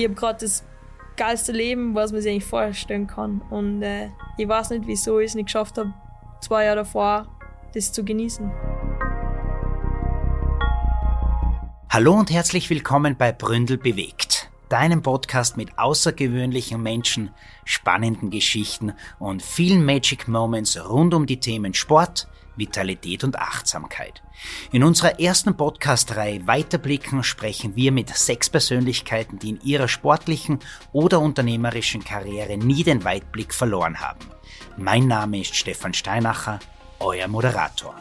ich habe gerade das geilste Leben, was man sich eigentlich vorstellen kann. Und äh, ich weiß nicht, wieso ich es nicht geschafft habe, zwei Jahre davor das zu genießen. Hallo und herzlich willkommen bei Bründel bewegt, deinem Podcast mit außergewöhnlichen Menschen, spannenden Geschichten und vielen Magic Moments rund um die Themen Sport, Vitalität und Achtsamkeit. In unserer ersten Podcast-Reihe Weiterblicken sprechen wir mit sechs Persönlichkeiten, die in ihrer sportlichen oder unternehmerischen Karriere nie den Weitblick verloren haben. Mein Name ist Stefan Steinacher, euer Moderator.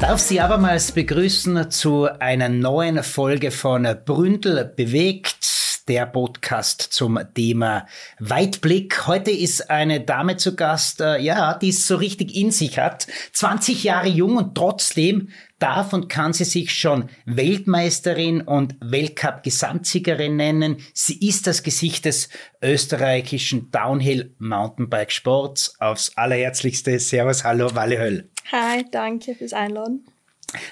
Darf Sie abermals begrüßen zu einer neuen Folge von Bründel bewegt der Podcast zum Thema Weitblick. Heute ist eine Dame zu Gast, äh, ja, die es so richtig in sich hat. 20 Jahre jung und trotzdem darf und kann sie sich schon Weltmeisterin und Weltcup-Gesamtsiegerin nennen. Sie ist das Gesicht des österreichischen Downhill-Mountainbike-Sports. Aufs allerherzlichste. Servus, hallo, Walle Höll. Hi, danke fürs Einladen.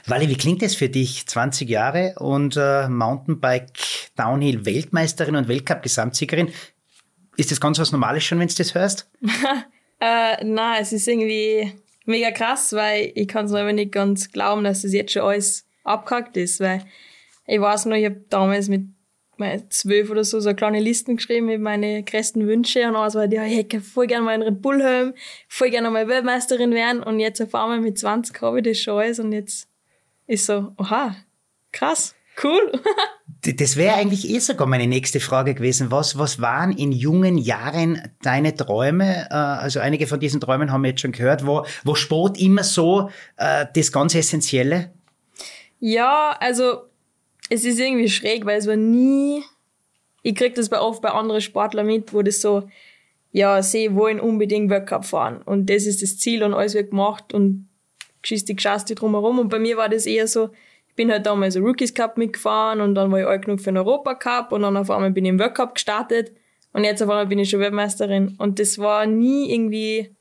Wally, wie klingt es für dich? 20 Jahre und äh, Mountainbike Downhill Weltmeisterin und Weltcup Gesamtsiegerin. Ist das ganz was Normales schon, wenn du das hörst? äh, nein, es ist irgendwie mega krass, weil ich kann es noch nicht ganz glauben, dass das jetzt schon alles abgehackt ist, weil ich weiß noch, ich habe damals mit zwölf oder so so kleine Listen geschrieben mit meinen größten Wünsche und alles war, ja, ich hätte voll gerne mal einen Red Bull haben, voll gerne mal Weltmeisterin werden und jetzt auf einmal mit 20 habe ich das schon alles und jetzt ist so, oha, krass, cool. das wäre eigentlich eh sogar meine nächste Frage gewesen. Was, was waren in jungen Jahren deine Träume? Äh, also einige von diesen Träumen haben wir jetzt schon gehört. Wo, wo Sport immer so äh, das ganz Essentielle? Ja, also es ist irgendwie schräg, weil es war nie, ich krieg das bei oft bei anderen Sportlern mit, wo das so, ja, sie wollen unbedingt Weltcup fahren und das ist das Ziel und alles wird gemacht und geschisst die Geschaste drumherum. Und bei mir war das eher so, ich bin halt damals ein Rookies Cup mitgefahren und dann war ich alt genug für den Europa Cup und dann auf einmal bin ich im World Cup gestartet und jetzt auf einmal bin ich schon Weltmeisterin. Und das war nie irgendwie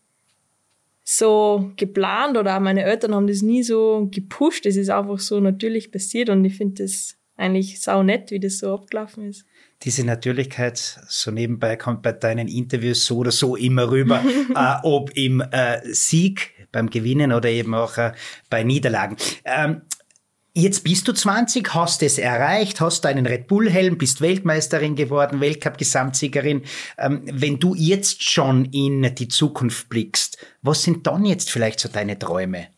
so geplant oder auch meine Eltern haben das nie so gepusht. Das ist einfach so natürlich passiert und ich finde das eigentlich sau nett, wie das so abgelaufen ist. Diese Natürlichkeit, so nebenbei kommt bei deinen Interviews so oder so immer rüber, äh, ob im äh, Sieg beim Gewinnen oder eben auch äh, bei Niederlagen. Ähm, Jetzt bist du 20, hast es erreicht, hast deinen Red Bull-Helm, bist Weltmeisterin geworden, Weltcup-Gesamtsiegerin. Ähm, wenn du jetzt schon in die Zukunft blickst, was sind dann jetzt vielleicht so deine Träume?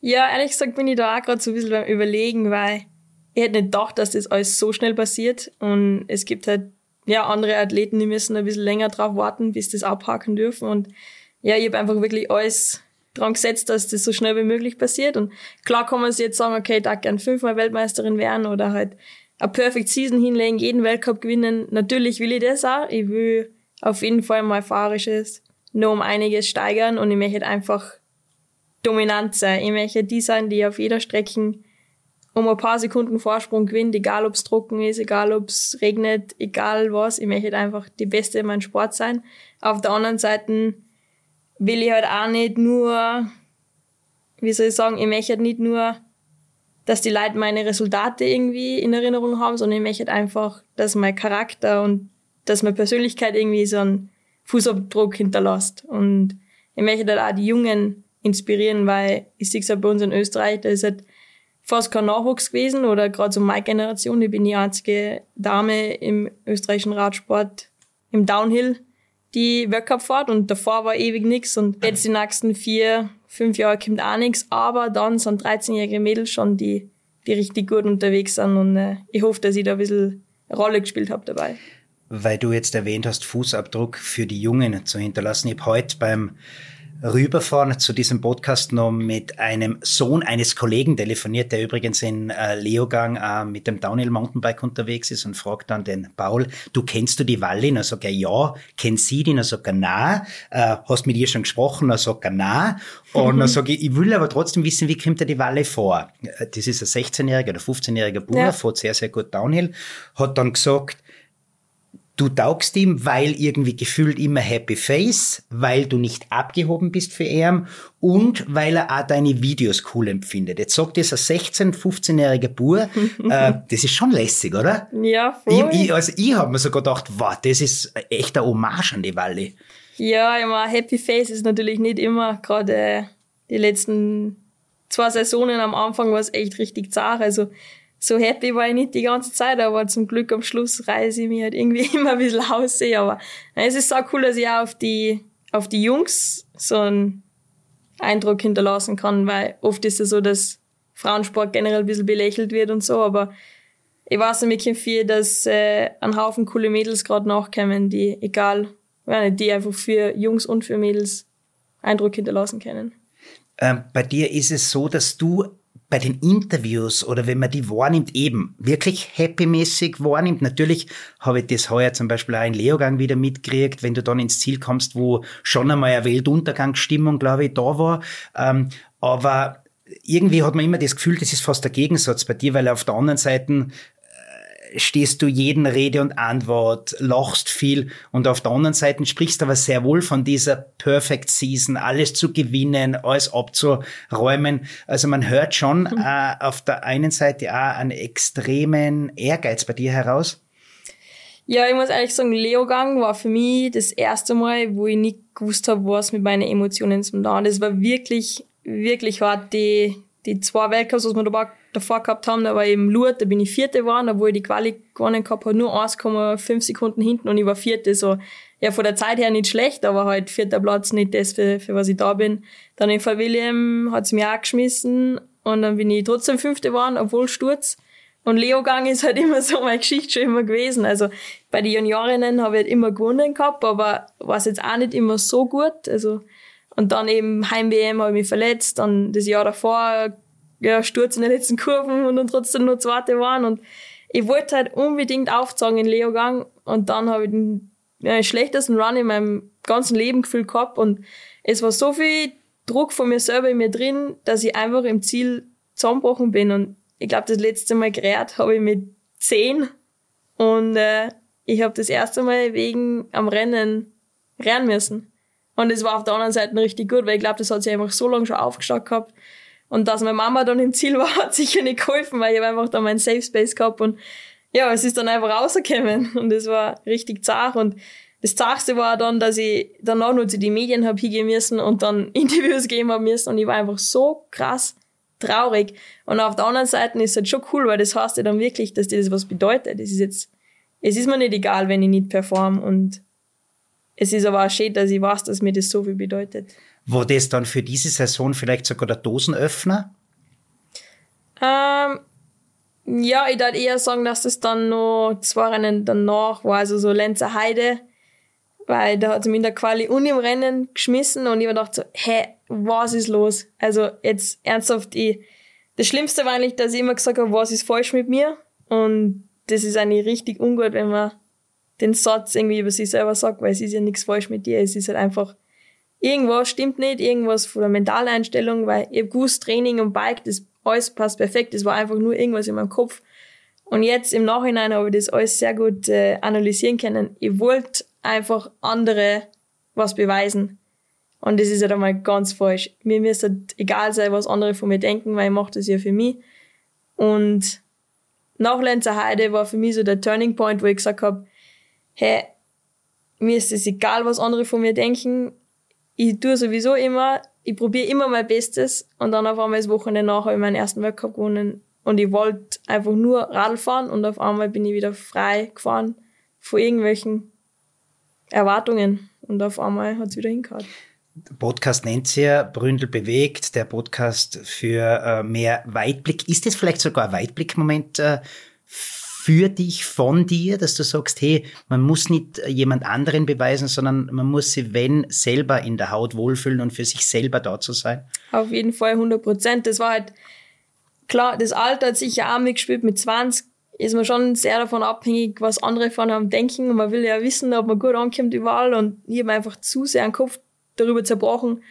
Ja, ehrlich gesagt bin ich da auch gerade so ein bisschen beim Überlegen, weil ich hätte nicht gedacht, dass das alles so schnell passiert. Und es gibt halt, ja, andere Athleten, die müssen ein bisschen länger drauf warten, bis das abhaken dürfen. Und ja, ich habe einfach wirklich alles dran gesetzt, dass das so schnell wie möglich passiert. Und klar kann man sich jetzt sagen, okay, ich darf gern fünfmal Weltmeisterin werden oder halt eine Perfect Season hinlegen, jeden Weltcup gewinnen. Natürlich will ich das auch. Ich will auf jeden Fall mein Fahrisches nur um einiges steigern und ich möchte einfach dominant sein. Ich möchte die sein, die auf jeder Strecke um ein paar Sekunden Vorsprung gewinnt, egal ob es trocken ist, egal ob es regnet, egal was. Ich möchte einfach die Beste in meinem Sport sein. Auf der anderen Seite will ich halt auch nicht nur, wie soll ich sagen, ich möchte halt nicht nur, dass die Leute meine Resultate irgendwie in Erinnerung haben, sondern ich möchte halt einfach, dass mein Charakter und dass meine Persönlichkeit irgendwie so einen Fußabdruck hinterlässt. Und ich möchte halt auch die Jungen inspirieren, weil ich sehe es halt bei uns in Österreich, da ist halt fast kein Nachwuchs gewesen oder gerade so meine Generation. Ich bin die einzige Dame im österreichischen Radsport im Downhill die Weltcup fahrt und davor war ewig nix und jetzt die nächsten vier, fünf Jahre kommt auch nix, aber dann sind 13-jährige Mädels schon, die, die richtig gut unterwegs sind und äh, ich hoffe, dass ich da ein bisschen Rolle gespielt habe dabei. Weil du jetzt erwähnt hast, Fußabdruck für die Jungen zu hinterlassen. Ich habe heute beim rüberfahren zu diesem Podcast noch mit einem Sohn eines Kollegen telefoniert, der übrigens in äh, Leogang äh, mit dem Downhill Mountainbike unterwegs ist und fragt dann den Paul, du kennst du die Walli? Und er sagt er, ja, kennt sie die? Und er sagt er, na, äh, hast mit ihr schon gesprochen? Er sagt er, na. Und dann sage ich, ich will aber trotzdem wissen, wie kommt er die Walle vor? Äh, das ist ein 16-jähriger oder 15-jähriger Bruder, ja. fährt sehr, sehr gut Downhill, hat dann gesagt, Du taugst ihm, weil irgendwie gefühlt immer Happy Face, weil du nicht abgehoben bist für ihn und weil er auch deine Videos cool empfindet. Jetzt sagt dieser 16-, 15-jährige Bur, äh, das ist schon lässig, oder? Ja, voll. Ich, ich, also ich habe mir sogar gedacht, wow, das ist echt ein Hommage an die Walle. Ja, ich meine, Happy Face ist natürlich nicht immer, gerade äh, die letzten zwei Saisonen am Anfang war es echt richtig zart. Also so happy war ich nicht die ganze Zeit, aber zum Glück am Schluss reise ich mich halt irgendwie immer ein bisschen aussehe. Aber es ist auch cool, dass ich auch auf die, auf die Jungs so einen Eindruck hinterlassen kann, weil oft ist es so, dass Frauensport generell ein bisschen belächelt wird und so, aber ich weiß nämlich viel, dass äh, ein Haufen coole Mädels gerade nachkommen, die, egal, die einfach für Jungs und für Mädels Eindruck hinterlassen können. Ähm, bei dir ist es so, dass du bei den Interviews oder wenn man die wahrnimmt, eben wirklich happy-mäßig wahrnimmt. Natürlich habe ich das heuer zum Beispiel auch in Leogang wieder mitgekriegt, wenn du dann ins Ziel kommst, wo schon einmal eine Weltuntergangsstimmung, glaube ich, da war. Ähm, aber irgendwie hat man immer das Gefühl, das ist fast der Gegensatz bei dir, weil auf der anderen Seite stehst du jeden Rede und Antwort, lachst viel und auf der anderen Seite sprichst du aber sehr wohl von dieser Perfect Season, alles zu gewinnen, alles abzuräumen. Also man hört schon mhm. äh, auf der einen Seite auch einen extremen Ehrgeiz bei dir heraus. Ja, ich muss ehrlich sagen, Leogang war für mich das erste Mal, wo ich nicht gewusst habe, was mit meinen Emotionen zum tun. Das war wirklich, wirklich hart. Die, die zwei Weltcups, was wir da davor gehabt haben, da war eben Lourdes, da bin ich Vierte geworden, obwohl ich die Quali gewonnen gehabt habe, nur 1,5 Sekunden hinten und ich war Vierte, so, ja, von der Zeit her nicht schlecht, aber halt vierter Platz nicht das, für, für was ich da bin. Dann in William hat's mir auch geschmissen und dann bin ich trotzdem Fünfte geworden, obwohl Sturz. Und Leogang ist halt immer so meine Geschichte schon immer gewesen. Also bei den Juniorinnen habe ich halt immer gewonnen gehabt, aber war es jetzt auch nicht immer so gut. Also und dann eben Heim-WM habe ich mich verletzt, dann das Jahr davor ja, Sturz in den letzten Kurven und dann trotzdem nur Zweite waren. Und ich wollte halt unbedingt aufzeigen in Leogang und dann habe ich den ja, schlechtesten Run in meinem ganzen Leben gefühlt gehabt und es war so viel Druck von mir selber in mir drin, dass ich einfach im Ziel zusammengebrochen bin und ich glaube, das letzte Mal gerät habe ich mit zehn und äh, ich habe das erste Mal wegen am Rennen rennen müssen. Und es war auf der anderen Seite richtig gut, weil ich glaube, das hat sich einfach so lange schon aufgestaut gehabt, und dass meine Mama dann im Ziel war, hat sicher nicht geholfen, weil ich habe einfach da meinen Safe Space gehabt und ja, es ist dann einfach rausgekommen und es war richtig zart und das Zartste war dann, dass ich danach nur zu den Medien hab hingehen müssen und dann Interviews geben haben müssen und ich war einfach so krass traurig. Und auf der anderen Seite ist es halt schon cool, weil das heißt ja dann wirklich, dass das was bedeutet. Es ist jetzt, es ist mir nicht egal, wenn ich nicht perform und es ist aber auch schön, dass ich weiß, dass mir das so viel bedeutet. War das dann für diese Saison vielleicht sogar der Dosenöffner? Ähm, ja, ich würde eher sagen, dass das dann noch zwei Rennen danach war, also so Lenzer Heide, weil da hat sie mich in der Quali und im Rennen geschmissen und ich mir gedacht so, hä, was ist los? Also jetzt ernsthaft, ich, das Schlimmste war eigentlich, dass ich immer gesagt habe, was ist falsch mit mir? Und das ist eigentlich richtig ungut, wenn man den Satz irgendwie über sich selber sagt, weil es ist ja nichts falsch mit dir, es ist halt einfach irgendwas stimmt nicht, irgendwas von der mentalen Einstellung, weil ich hab gewusst, Training und Bike, das alles passt perfekt, das war einfach nur irgendwas in meinem Kopf. Und jetzt im Nachhinein habe ich das alles sehr gut äh, analysieren können. Ich wollte einfach andere was beweisen. Und das ist halt einmal ganz falsch. Mir müsste halt egal sein, was andere von mir denken, weil ich mache das ja für mich. Und nach Lenzer Heide war für mich so der Turning Point, wo ich gesagt habe, hey, mir ist es egal, was andere von mir denken ich tue sowieso immer, ich probiere immer mein Bestes und dann auf einmal das Wochenende nach habe ich meinen ersten Weltcup gewonnen und ich wollte einfach nur Radl fahren und auf einmal bin ich wieder frei gefahren vor irgendwelchen Erwartungen und auf einmal hat es wieder. Der Podcast nennt sich ja Bründel bewegt, der Podcast für äh, mehr Weitblick. Ist das vielleicht sogar ein Weitblickmoment äh, für dich, von dir, dass du sagst, hey, man muss nicht jemand anderen beweisen, sondern man muss sich, wenn, selber in der Haut wohlfühlen und für sich selber da zu sein? Auf jeden Fall 100 Prozent. Das war halt, klar, das Alter hat sicher auch mitgespielt. Mit 20 ist man schon sehr davon abhängig, was andere von einem denken. Und man will ja wissen, ob man gut ankommt überall. Und ich habe einfach zu sehr einen Kopf darüber zerbrochen,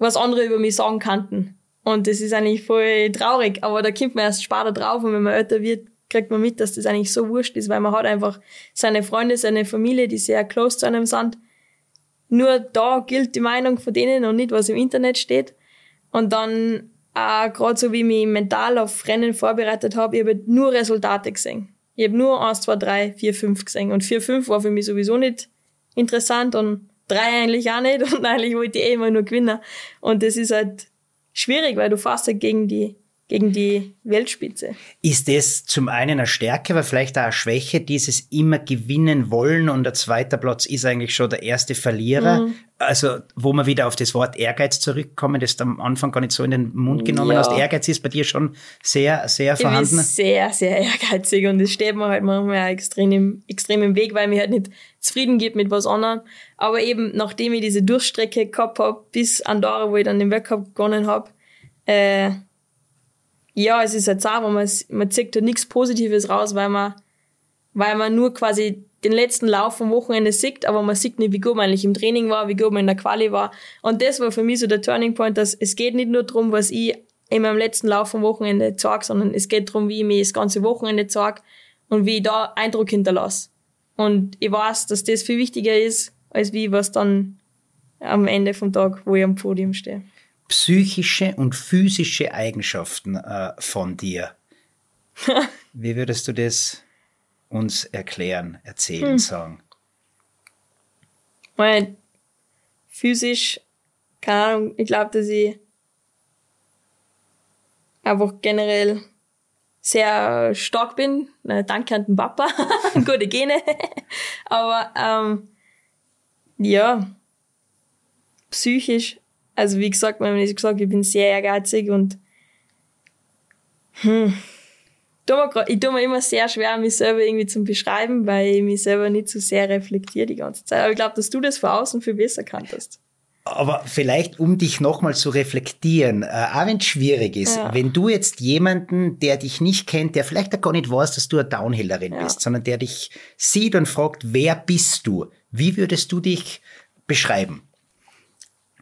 was andere über mich sagen kannten. Und das ist eigentlich voll traurig, aber da kommt man erst später drauf und wenn man älter wird, kriegt man mit, dass das eigentlich so wurscht ist, weil man hat einfach seine Freunde, seine Familie, die sehr close zu einem sind. Nur da gilt die Meinung von denen und nicht, was im Internet steht. Und dann auch gerade so wie ich mich mental auf Rennen vorbereitet habe, ich habe nur Resultate gesehen. Ich habe nur 1, 2, 3, 4, 5 gesehen. Und 4, 5 war für mich sowieso nicht interessant und 3 eigentlich auch nicht. Und eigentlich wollte ich eh immer nur gewinnen. Und das ist halt schwierig, weil du fast halt gegen die gegen die Weltspitze. Ist das zum einen eine Stärke, aber vielleicht auch eine Schwäche, dieses immer gewinnen wollen und der zweite Platz ist eigentlich schon der erste Verlierer? Mhm. Also, wo wir wieder auf das Wort Ehrgeiz zurückkommen, das du am Anfang gar nicht so in den Mund genommen ja. hast. Ehrgeiz ist bei dir schon sehr, sehr vorhanden. Ich bin sehr, sehr ehrgeizig und das steht mir halt manchmal extrem im, extrem im Weg, weil mir halt nicht zufrieden gibt mit was anderem. Aber eben, nachdem ich diese Durchstrecke gehabt habe, bis Andorra, wo ich dann den Weltcup gewonnen habe, äh, ja, es ist halt so, man, man zieht da nichts Positives raus, weil man, weil man nur quasi den letzten Lauf vom Wochenende sieht, aber man sieht nicht, wie gut man eigentlich im Training war, wie gut man in der Quali war. Und das war für mich so der Turning Point, dass es geht nicht nur darum, was ich in meinem letzten Lauf vom Wochenende zeige, sondern es geht darum, wie ich mich das ganze Wochenende zeige und wie ich da Eindruck hinterlasse. Und ich weiß, dass das viel wichtiger ist, als wie was dann am Ende vom Tag, wo ich am Podium stehe psychische und physische Eigenschaften äh, von dir. Wie würdest du das uns erklären, erzählen, hm. sagen? Weil physisch, keine Ahnung, ich glaube, dass ich einfach generell sehr stark bin. Na, danke an den Papa, gute Gene. Aber ähm, ja, psychisch also wie gesagt, wenn ich gesagt ich bin sehr ehrgeizig und hm, ich tue mir immer sehr schwer, mich selber irgendwie zu beschreiben, weil ich mich selber nicht so sehr reflektiere die ganze Zeit. Aber ich glaube, dass du das von außen viel besser kanntest. Aber vielleicht, um dich nochmal zu reflektieren, äh, auch wenn es schwierig ist, ja. wenn du jetzt jemanden, der dich nicht kennt, der vielleicht auch gar nicht weiß, dass du eine Downhillerin ja. bist, sondern der dich sieht und fragt, wer bist du? Wie würdest du dich beschreiben?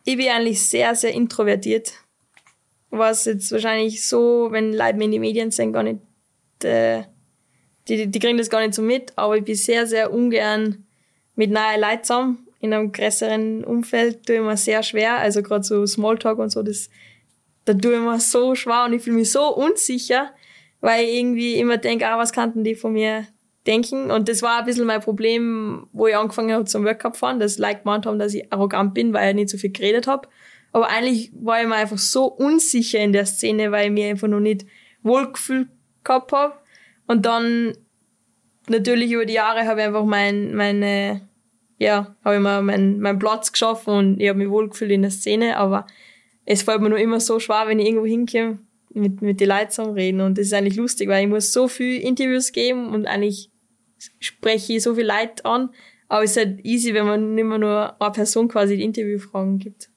Ich bin eigentlich sehr, sehr introvertiert. Was jetzt wahrscheinlich so, wenn Leute mir in die Medien sehen, gar nicht, äh, die, die kriegen das gar nicht so mit, aber ich bin sehr, sehr ungern mit neuen Leuten zusammen. In einem größeren Umfeld tue ich mir sehr schwer, also gerade so Smalltalk und so, das, da tue ich mir so schwer und ich fühle mich so unsicher, weil ich irgendwie immer denke, ah, was kannten die von mir denken. Und das war ein bisschen mein Problem, wo ich angefangen habe zum Workup fahren, dass Leute gemeint haben, dass ich arrogant bin, weil ich nicht so viel geredet habe. Aber eigentlich war ich mir einfach so unsicher in der Szene, weil ich mir einfach noch nicht wohlgefühlt gehabt habe. Und dann natürlich über die Jahre habe ich einfach mein, meine, ja, habe ich mir meinen mein Platz geschaffen und ich habe mich wohlgefühlt in der Szene, aber es fällt mir nur immer so schwer, wenn ich irgendwo hinkomme, mit, mit den Leuten zusammen reden. Und das ist eigentlich lustig, weil ich muss so viel Interviews geben und eigentlich spreche ich so viel Leute an. Aber es ist halt easy, wenn man nicht mehr nur eine Person quasi die Interviewfragen gibt.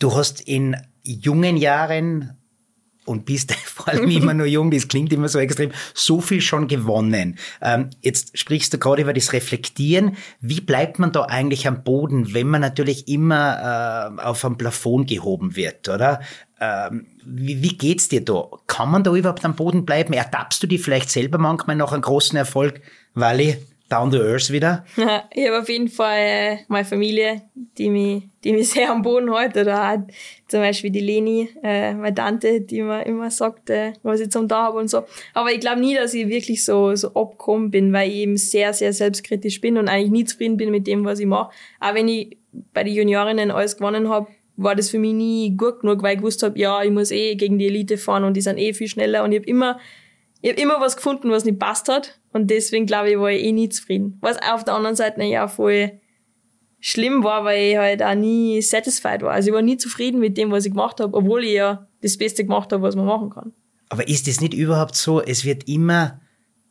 Du hast in jungen Jahren und bist vor allem immer nur jung, das klingt immer so extrem, so viel schon gewonnen. Ähm, jetzt sprichst du gerade über das Reflektieren. Wie bleibt man da eigentlich am Boden, wenn man natürlich immer äh, auf einem Plafond gehoben wird, oder? Ähm, wie, wie geht's dir da? Kann man da überhaupt am Boden bleiben? Ertappst du dich vielleicht selber manchmal nach einem großen Erfolg, Wally? Down to Earth wieder? ich habe auf jeden Fall äh, meine Familie, die mich, die mich sehr am Boden hält. Oder auch zum Beispiel die Leni, äh, meine Tante, die mir immer sagt, äh, was ich zum da habe und so. Aber ich glaube nie, dass ich wirklich so, so abgekommen bin, weil ich eben sehr, sehr selbstkritisch bin und eigentlich nie zufrieden bin mit dem, was ich mache. Auch wenn ich bei den Juniorinnen alles gewonnen habe, war das für mich nie gut genug, weil ich gewusst habe, ja, ich muss eh gegen die Elite fahren und die sind eh viel schneller und ich habe immer, ich hab immer was gefunden, was nicht passt hat und deswegen glaube ich, war ich eh nie zufrieden. Was auf der anderen Seite ja voll schlimm war, weil ich halt auch nie satisfied war. Also ich war nie zufrieden mit dem, was ich gemacht habe, obwohl ich ja das Beste gemacht habe, was man machen kann. Aber ist es nicht überhaupt so, es wird immer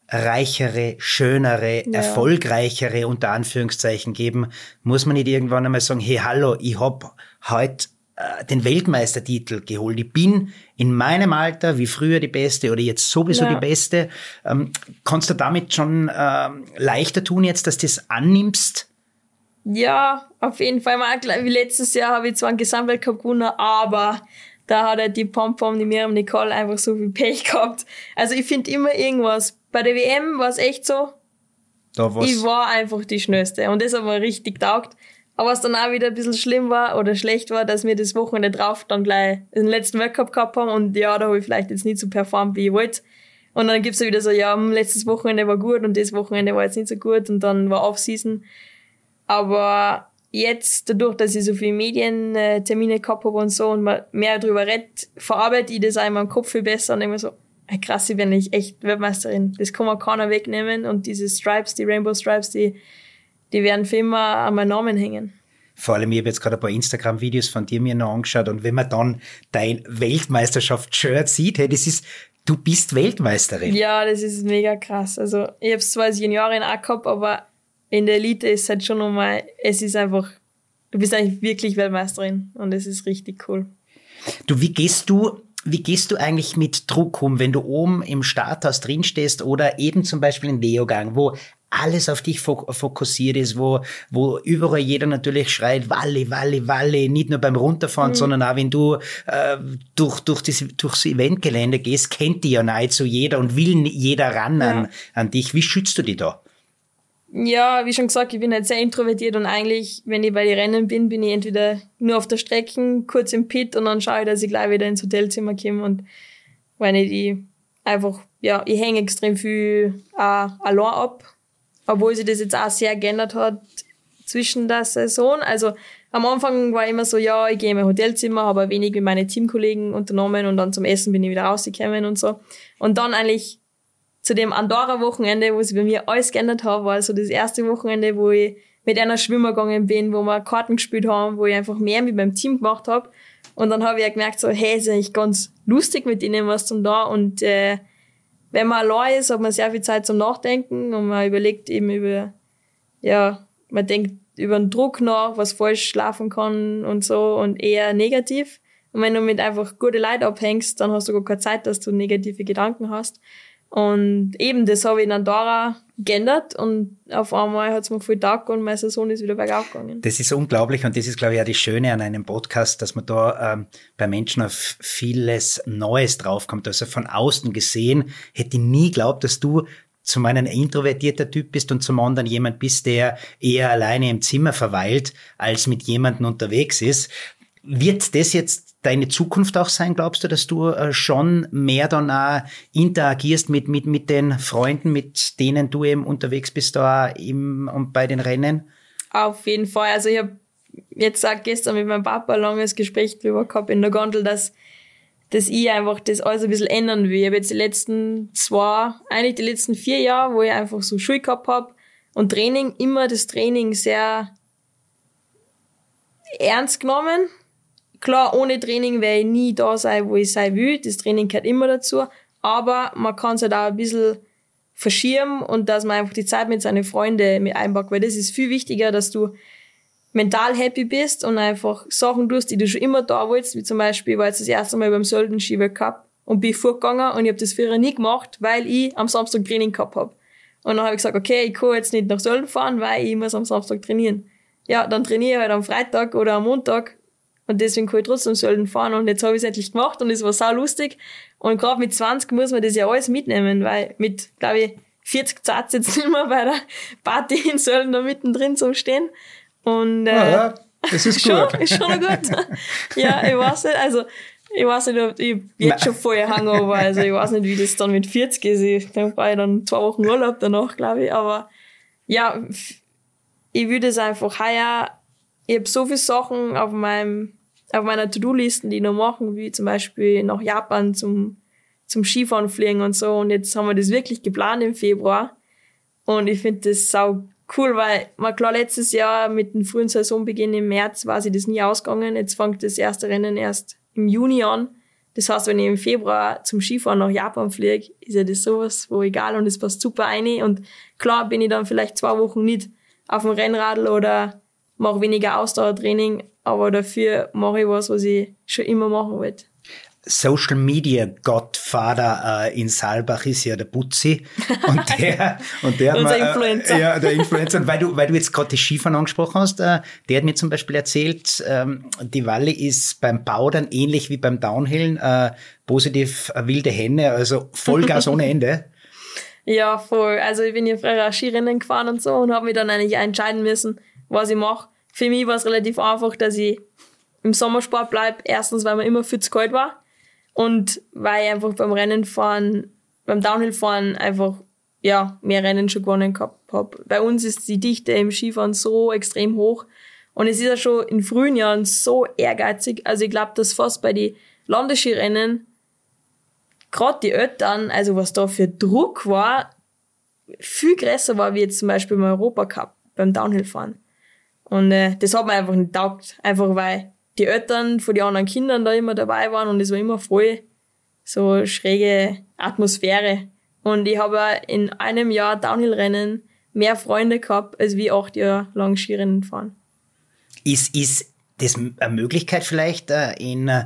reichere, schönere, ja. erfolgreichere unter Anführungszeichen geben, muss man nicht irgendwann einmal sagen, hey, hallo, ich hab heute äh, den Weltmeistertitel geholt. Ich bin in meinem Alter wie früher die Beste oder jetzt sowieso ja. die Beste. Ähm, kannst du damit schon ähm, leichter tun jetzt, dass du das annimmst? Ja, auf jeden Fall. Wie letztes Jahr habe ich zwar einen Gesamtweltcup gewonnen, aber Da hat er die Pom-Pom, die Miriam Nicole einfach so viel Pech gehabt. Also ich finde immer irgendwas. Bei der WM war es echt so, Da war's. ich war einfach die Schnellste und das hat mir richtig taugt. Aber was dann auch wieder ein bisschen schlimm war oder schlecht war, dass wir das Wochenende drauf dann gleich den letzten Weltcup gehabt haben und ja, da habe ich vielleicht jetzt nicht so performt, wie ich wollte. Und dann gibt's ja wieder so, ja, hm, letztes Wochenende war gut und das Wochenende war jetzt nicht so gut und dann war Off-Season. Aber jetzt, dadurch, dass ich so viele Medientermine gehabt habe und so und man mehr drüber redet, verarbeite ich das auch in meinem Kopf viel besser und immer so, krass, ich bin nicht echt Weltmeisterin. Das kann man keiner wegnehmen und diese Stripes, die Rainbow Stripes, die, die werden für immer an meinen Namen hängen. Vor allem, ich habe jetzt gerade ein paar Instagram-Videos von dir mir noch angeschaut und wenn man dann dein Weltmeisterschaft-Shirt sieht, hey, das ist, du bist Weltmeisterin. Ja, das ist mega krass. Also, ich habe es zwar als Juniorin auch gehabt, aber in der Elite ist halt schon nochmal, es ist einfach, du bist eigentlich wirklich Weltmeisterin und es ist richtig cool. Du, wie gehst du, wie gehst du eigentlich mit Druck um, wenn du oben im Starthaus drinstehst oder eben zum Beispiel in Leogang, wo alles auf dich fok fokussiert ist, wo, wo überall jeder natürlich schreit, Walle, Walle, Walle, nicht nur beim Runterfahren, sondern auch wenn du äh, durch, durch das, durchs Eventgelände gehst, kennt dich ja nahezu jeder und will jeder ran an, an dich. Wie schützt du dich da? Ja, wie schon gesagt, ich bin halt sehr introvertiert und eigentlich, wenn ich bei den Rennen bin, bin ich entweder nur auf der Strecke, kurz im Pit und dann schaue ich, dass ich gleich wieder ins Hotelzimmer komme und wenn ich die einfach, ja, ich hänge extrem viel äh, allein ab, obwohl sich das jetzt auch sehr geändert hat zwischen der Saison. Also am Anfang war immer so, ja, ich gehe in mein Hotelzimmer, habe wenig mit meinen Teamkollegen unternommen und dann zum Essen bin ich wieder rausgekommen und so. Und dann eigentlich zu dem Andorra-Wochenende, wo sich bei mir alles geändert hat, war so das erste Wochenende, wo ich mit einer Schwimmer gegangen bin, wo wir Karten gespielt haben, wo ich einfach mehr mit meinem Team gemacht habe. Und dann habe ich ja gemerkt, so, hey, ist eigentlich ganz lustig mit denen was zum da. Und äh, wenn man allein ist, hat man sehr viel Zeit zum Nachdenken und man überlegt eben über, ja, man denkt über den Druck nach, was falsch schlafen kann und so und eher negativ. Und wenn du mit einfach gute Leute abhängst, dann hast du gar keine Zeit, dass du negative Gedanken hast. Und eben, das habe ich in Andorra geändert und auf einmal hat's mir voll taugt und meine Saison ist wieder bergauf gegangen. Das ist unglaublich und das ist, glaube ich, auch das Schöne an einem Podcast, dass man da ähm, bei Menschen auf vieles Neues draufkommt. Also von außen gesehen hätte ich nie geglaubt, dass du zum einen ein introvertierter Typ bist und zum anderen jemand bist, der eher alleine im Zimmer verweilt, als mit jemandem unterwegs ist. Wird das jetzt deine Zukunft auch sein, glaubst du, dass du äh, schon mehr dann auch interagierst mit, mit, mit den Freunden, mit denen du eben unterwegs bist da im, und bei den Rennen? Auf jeden Fall. Also ich habe jetzt auch gestern mit meinem Papa ein langes Gespräch drüber gehabt in der Gondel, dass, dass ich einfach das alles ein bisschen ändern will. Ich habe jetzt die letzten zwei, eigentlich die letzten vier Jahre, wo ich einfach so Schule gehabt hab und Training, immer das Training sehr ernst genommen. Klar, ohne Training werde ich nie da sein, wo ich sein will. Das Training gehört immer dazu. Aber man kann es halt auch ein bisschen verschieben und dass man einfach die Zeit mit seinen Freunden mit einpackt, weil das ist viel wichtiger, dass du mental happy bist und einfach Sachen tust, die du schon immer da wolltest, wie zum Beispiel, war jetzt das erste Mal beim Sölden Ski Cup und bin vorgegangen und ich habe das früher nie gemacht, weil ich am Samstag Training gehabt hab. Und dann habe ich gesagt, okay, ich kann jetzt nicht nach Sölden fahren, weil ich muss am Samstag trainieren. Ja, dann trainiere ich halt am Freitag oder am Montag und deswegen kann ich trotzdem Sölden fahren und jetzt habe ich es endlich gemacht und es war sau lustig. Und gerade mit 20 muss man das ja alles mitnehmen, weil mit, glaube ich, 40 Satz jetzt nicht mehr bei der Party in Sölden da mittendrin zum Stehen. Und äh, Ja, ja, das ist schon, gut. ist schon gut. ja, ich weiß nicht, also ich weiß nicht, ob ich jetzt schon vorher Hangover, also ich weiß nicht, wie das dann mit 40 ist. Ich war ich dann zwei Wochen Urlaub danach, glaube ich. Aber ja, ich würde es einfach heuer, ich habe so viele Sachen auf meinem, auf meiner To-Do-Listen, die ich noch machen, wie zum Beispiel nach Japan zum, zum Skifahren fliegen und so. Und jetzt haben wir das wirklich geplant im Februar. Und ich finde das sau cool, weil, mal klar, letztes Jahr mit dem frühen Saisonbeginn im März war sie das nie ausgegangen. Jetzt fängt das erste Rennen erst im Juni an. Das heißt, wenn ich im Februar zum Skifahren nach Japan fliege, ist ja das sowas, wo egal und es passt super rein. Und klar bin ich dann vielleicht zwei Wochen nicht auf dem Rennradl oder mache weniger Ausdauertraining, aber dafür mache ich was, was ich schon immer machen wollte. Social Media Godfather äh, in Saalbach ist ja der Butzi und der und der Unser mal, Influencer. Äh, ja, der Influencer. Und weil du weil du jetzt gerade die Skifahren angesprochen hast, äh, der hat mir zum Beispiel erzählt, ähm, die Walle ist beim Bau dann ähnlich wie beim Downhillen äh, positiv äh, wilde Hände, also Vollgas ohne Ende. Ja, voll. Also ich bin ja früher Skirennen gefahren und so und habe mich dann eigentlich entscheiden müssen, was ich mache. Für mich war es relativ einfach, dass ich im Sommersport bleibe. Erstens, weil mir immer viel zu kalt war und weil ich einfach beim Rennen fahren, beim Downhill-Fahren einfach ja, mehr Rennen schon gewonnen gehabt habe. Bei uns ist die Dichte im Skifahren so extrem hoch und es ist ja schon in frühen Jahren so ehrgeizig. Also ich glaube, dass fast bei den Landesskirennen gerade die Eltern, also was da für Druck war, viel größer war wie jetzt zum Beispiel im Europacup beim Downhillfahren. Und äh, das hat mir einfach nicht taugt. Einfach weil die Eltern von den anderen Kindern da immer dabei waren und es war immer voll so schräge Atmosphäre. Und ich habe in einem Jahr Downhill-Rennen mehr Freunde gehabt, als wie acht Jahre lang Skirennen fahren. Ist, ist das eine Möglichkeit vielleicht äh, in äh,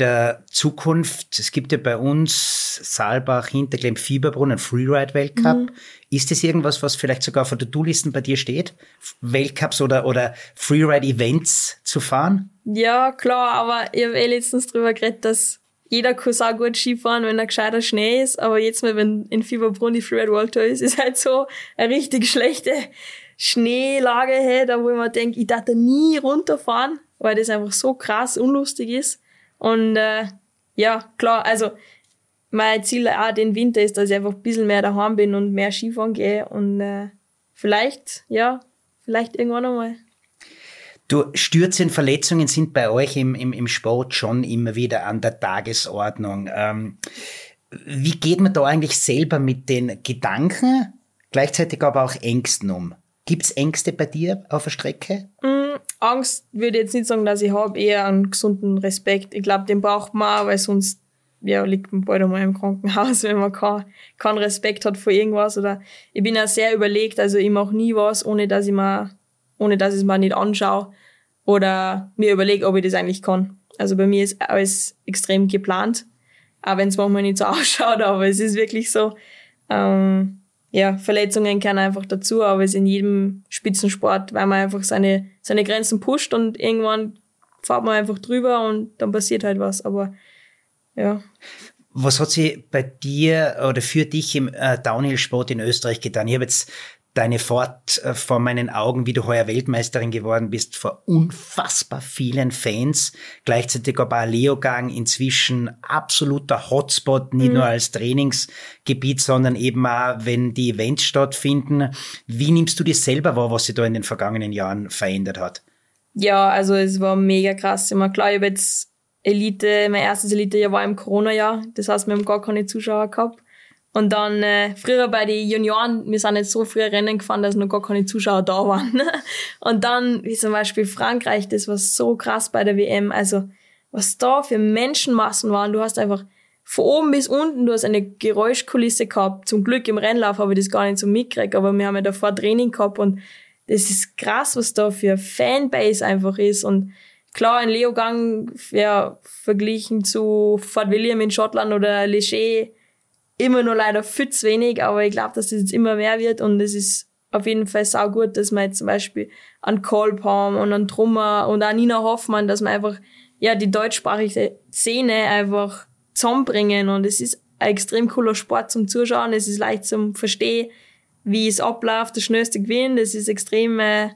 der Zukunft, es gibt ja bei uns Saalbach, Hinterklemm, Fieberbrunn, Freeride-Weltcup. Mhm. Ist das irgendwas, was vielleicht sogar auf der To-Listen bei dir steht? Weltcups oder, oder Freeride-Events zu fahren? Ja, klar, aber ich habe eh letztens drüber geredet, dass jeder kann auch gut Skifahren, wenn da gescheiter Schnee ist, aber jetzt mal, wenn in Fieberbrunn die Freeride World Tour ist, ist halt so eine richtig schlechte Schneelage, hey, da wo ich mir denke, ich darf da nie runterfahren, weil das einfach so krass unlustig ist. Und äh, ja, klar, also mein Ziel auch den Winter ist, dass ich einfach ein bisschen mehr daheim bin und mehr Skifahren gehe und äh, vielleicht, ja, vielleicht irgendwann einmal. Du, Stürze und Verletzungen sind bei euch im, im, im Sport schon immer wieder an der Tagesordnung. Ähm, wie geht man da eigentlich selber mit den Gedanken, gleichzeitig aber auch Ängsten um? Gibt's Ängste bei dir auf der Strecke? Mm, Angst würde ich jetzt nicht sagen, dass ich habe, eher einen gesunden Respekt. Ich glaube, den braucht man auch, weil sonst ja, liegt man bald einmal im Krankenhaus, wenn man keinen kein Respekt hat vor irgendwas. Oder ich bin ja sehr überlegt, also ich mache nie was, ohne dass ich mir, ohne dass ich es mir nicht anschaue oder mir überlege, ob ich das eigentlich kann. Also bei mir ist alles extrem geplant, auch wenn es manchmal nicht so ausschaut, aber es ist wirklich so. Ähm, ja, Verletzungen gehören einfach dazu, aber es ist in jedem Spitzensport, weil man einfach seine, seine Grenzen pusht und irgendwann fährt man einfach drüber und dann passiert halt was, aber ja. Was hat sie bei dir oder für dich im äh, Downhill-Sport in Österreich getan? Ich habe jetzt deine Fort äh, vor meinen Augen, wie du heuer Weltmeisterin geworden bist, vor unfassbar vielen Fans. Gleichzeitig aber Leogang inzwischen absoluter Hotspot, nicht mhm. nur als Trainingsgebiet, sondern eben auch, wenn die Events stattfinden. Wie nimmst du das selber wahr, was sich da in den vergangenen Jahren verändert hat? Ja, also es war mega krass. Immer klar, ich habe jetzt Elite, mein erstes Elite-Jahr war im Corona-Jahr. Das heißt, wir haben gar keine Zuschauer gehabt. Und dann äh, früher bei den Junioren, wir sind jetzt so früh Rennen gefahren, dass noch gar keine Zuschauer da waren. und dann, wie zum Beispiel Frankreich, das war so krass bei der WM. Also, was da für Menschenmassen waren. Du hast einfach von oben bis unten, du hast eine Geräuschkulisse gehabt. Zum Glück im Rennlauf habe ich das gar nicht so mitgekriegt, aber wir haben ja davor Training gehabt und das ist krass, was da für Fanbase einfach ist. Und klar, ein Leogang, ja, verglichen zu Fort William in Schottland oder Leger, immer nur leider viel zu wenig, aber ich glaube, dass das jetzt immer mehr wird und es ist auf jeden Fall sau gut, dass man jetzt zum Beispiel an Kolb haben und an Trummer und an Nina Hoffmann, dass man einfach, ja, die deutschsprachige Szene einfach zusammenbringen und es ist ein extrem cooler Sport zum Zuschauen, es ist leicht zum Verstehen, wie es abläuft, der schnellste gewinnt, es ist extrem äh,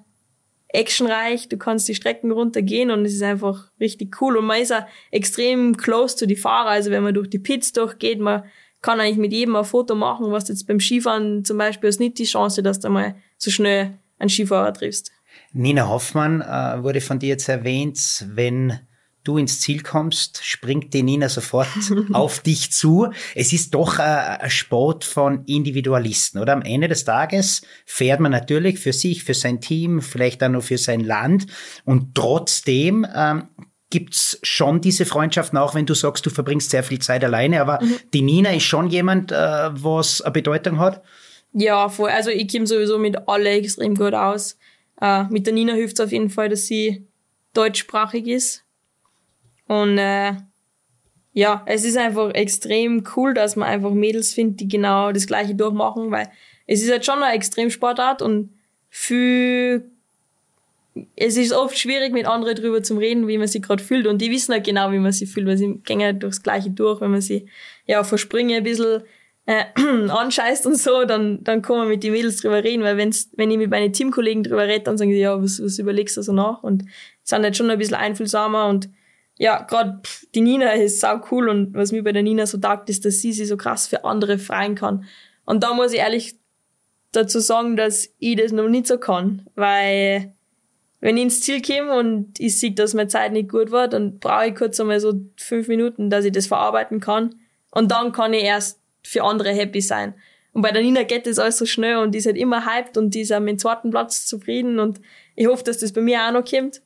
actionreich, du kannst die Strecken runtergehen und es ist einfach richtig cool. Und man ist auch extrem close zu die Fahrer, also wenn man durch die Pits durchgeht, man kann eigentlich mit jedem ein Foto machen, was jetzt beim Skifahren zum Beispiel ist nicht die Chance, dass du mal so schnell einen Skifahrer triffst. Nina Hoffmann äh, wurde von dir jetzt erwähnt, wenn du ins Ziel kommst, springt die Nina sofort auf dich zu. Es ist doch äh, ein Sport von Individualisten, oder? Am Ende des Tages fährt man natürlich für sich, für sein Team, vielleicht auch nur für sein Land und trotzdem ähm, gibt's schon diese Freundschaften, auch wenn du sagst, du verbringst sehr viel Zeit alleine, aber mhm. die Nina ist schon jemand, äh, was eine Bedeutung hat? Ja, voll. Also ich komme sowieso mit alle extrem gut aus. Äh, mit der Nina hilft es auf jeden Fall, dass sie deutschsprachig ist. Und äh, ja, es ist einfach extrem cool, dass man einfach Mädels findet, die genau das gleiche durchmachen, weil es ist halt schon eine Extremsportart und viel es ist oft schwierig, mit anderen drüber zu reden, wie man sich gerade fühlt. Und die wissen halt genau, wie man sich fühlt, weil sie gehen halt durchs Gleiche durch. Wenn man sie ja verspringe ein bisschen äh, anscheißt und so, dann, dann kann man mit den Mädels drüber reden, weil wenn's, wenn ich mit meinen Teamkollegen drüber rede, dann sagen sie, ja, was, was überlegst du so nach? Und sind halt schon ein bisschen einfühlsamer und ja, gerade die Nina ist sau cool und was mir bei der Nina so taugt, ist, dass sie sich so krass für andere freien kann. Und da muss ich ehrlich dazu sagen, dass ich das noch nicht so kann, weil wenn ich ins Ziel komme und ich sehe, dass meine Zeit nicht gut war, dann brauche ich kurz einmal so fünf Minuten, dass ich das verarbeiten kann. Und dann kann ich erst für andere happy sein. Und bei der Nina geht das alles so schnell und die ist halt immer hyped und die ist mit dem zweiten Platz zufrieden und ich hoffe, dass das bei mir auch noch kommt.